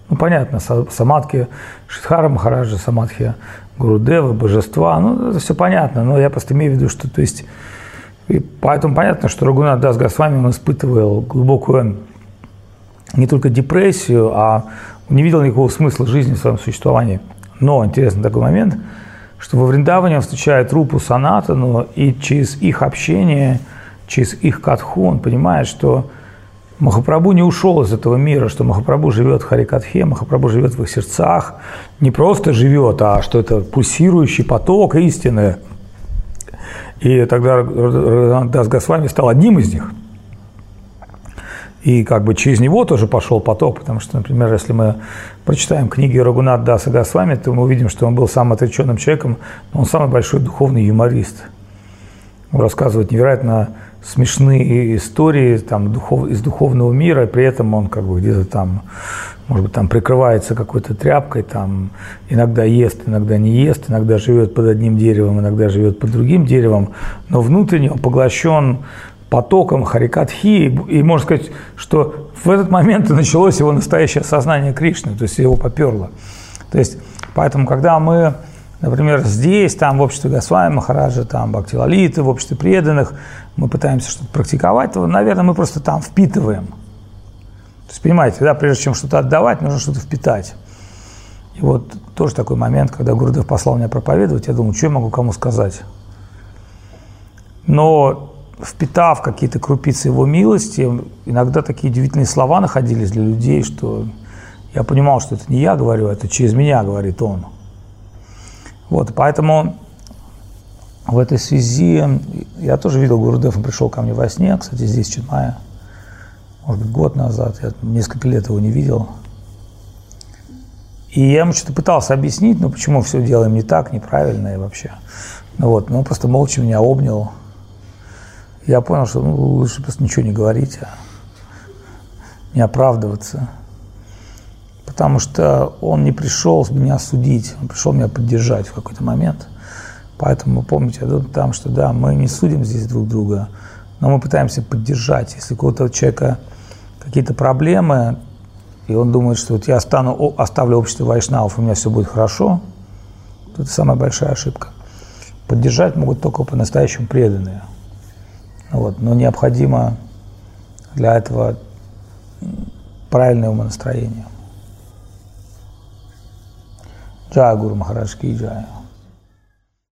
Ну, понятно, самадхи Шидхара Махараджа, самадхи Гурудева, божества, ну, это все понятно, но я просто имею в виду, что, то есть, и поэтому понятно, что Рагунат Дас Госвами он испытывал глубокую не только депрессию, а не видел никакого смысла жизни в своем существовании. Но интересный такой момент, что во Вриндаване он встречает Рупу Санатану, и через их общение, через их катху он понимает, что Махапрабху не ушел из этого мира, что Махапрабху живет в Харикатхе, Махапрабху живет в их сердцах, не просто живет, а что это пульсирующий поток истины – и тогда Дас Госвами стал одним из них. И как бы через него тоже пошел поток, потому что, например, если мы прочитаем книги Рагунат Даса Госвами, то мы увидим, что он был самым отреченным человеком, но он самый большой духовный юморист. Он рассказывает невероятно смешные истории там, духов, из духовного мира, при этом он как бы где-то там может быть, там прикрывается какой-то тряпкой, там иногда ест, иногда не ест, иногда живет под одним деревом, иногда живет под другим деревом, но внутренне он поглощен потоком Харикатхи, и, и можно сказать, что в этот момент и началось его настоящее сознание Кришны, то есть его поперло. То есть, поэтому, когда мы, например, здесь, там, в обществе Госвами Махараджа, там, Бхактилалиты, в обществе преданных, мы пытаемся что-то практиковать, то, наверное, мы просто там впитываем. То есть, понимаете, да, прежде чем что-то отдавать, нужно что-то впитать. И вот тоже такой момент, когда Гурдев послал меня проповедовать, я думаю, что я могу кому сказать. Но впитав какие-то крупицы его милости, иногда такие удивительные слова находились для людей, что я понимал, что это не я говорю, это через меня говорит он. Вот, поэтому в этой связи я тоже видел Гурдев, он пришел ко мне во сне, кстати, здесь в Читмае, может быть, год назад, я несколько лет его не видел. И я ему что-то пытался объяснить, ну, почему все делаем не так, неправильно и вообще. Ну вот, но он просто молча меня обнял, я понял, что ну, лучше просто ничего не говорить, а не оправдываться. Потому что он не пришел меня судить, он пришел меня поддержать в какой-то момент. Поэтому помните там, что да, мы не судим здесь друг друга, но мы пытаемся поддержать. Если у кого-то человека какие-то проблемы, и он думает, что вот я остану, оставлю общество вайшнавов, у меня все будет хорошо, то это самая большая ошибка. Поддержать могут только по-настоящему преданные – вот, но необходимо для этого правильное умонастроение. Джая Гуру Махарадж Ки.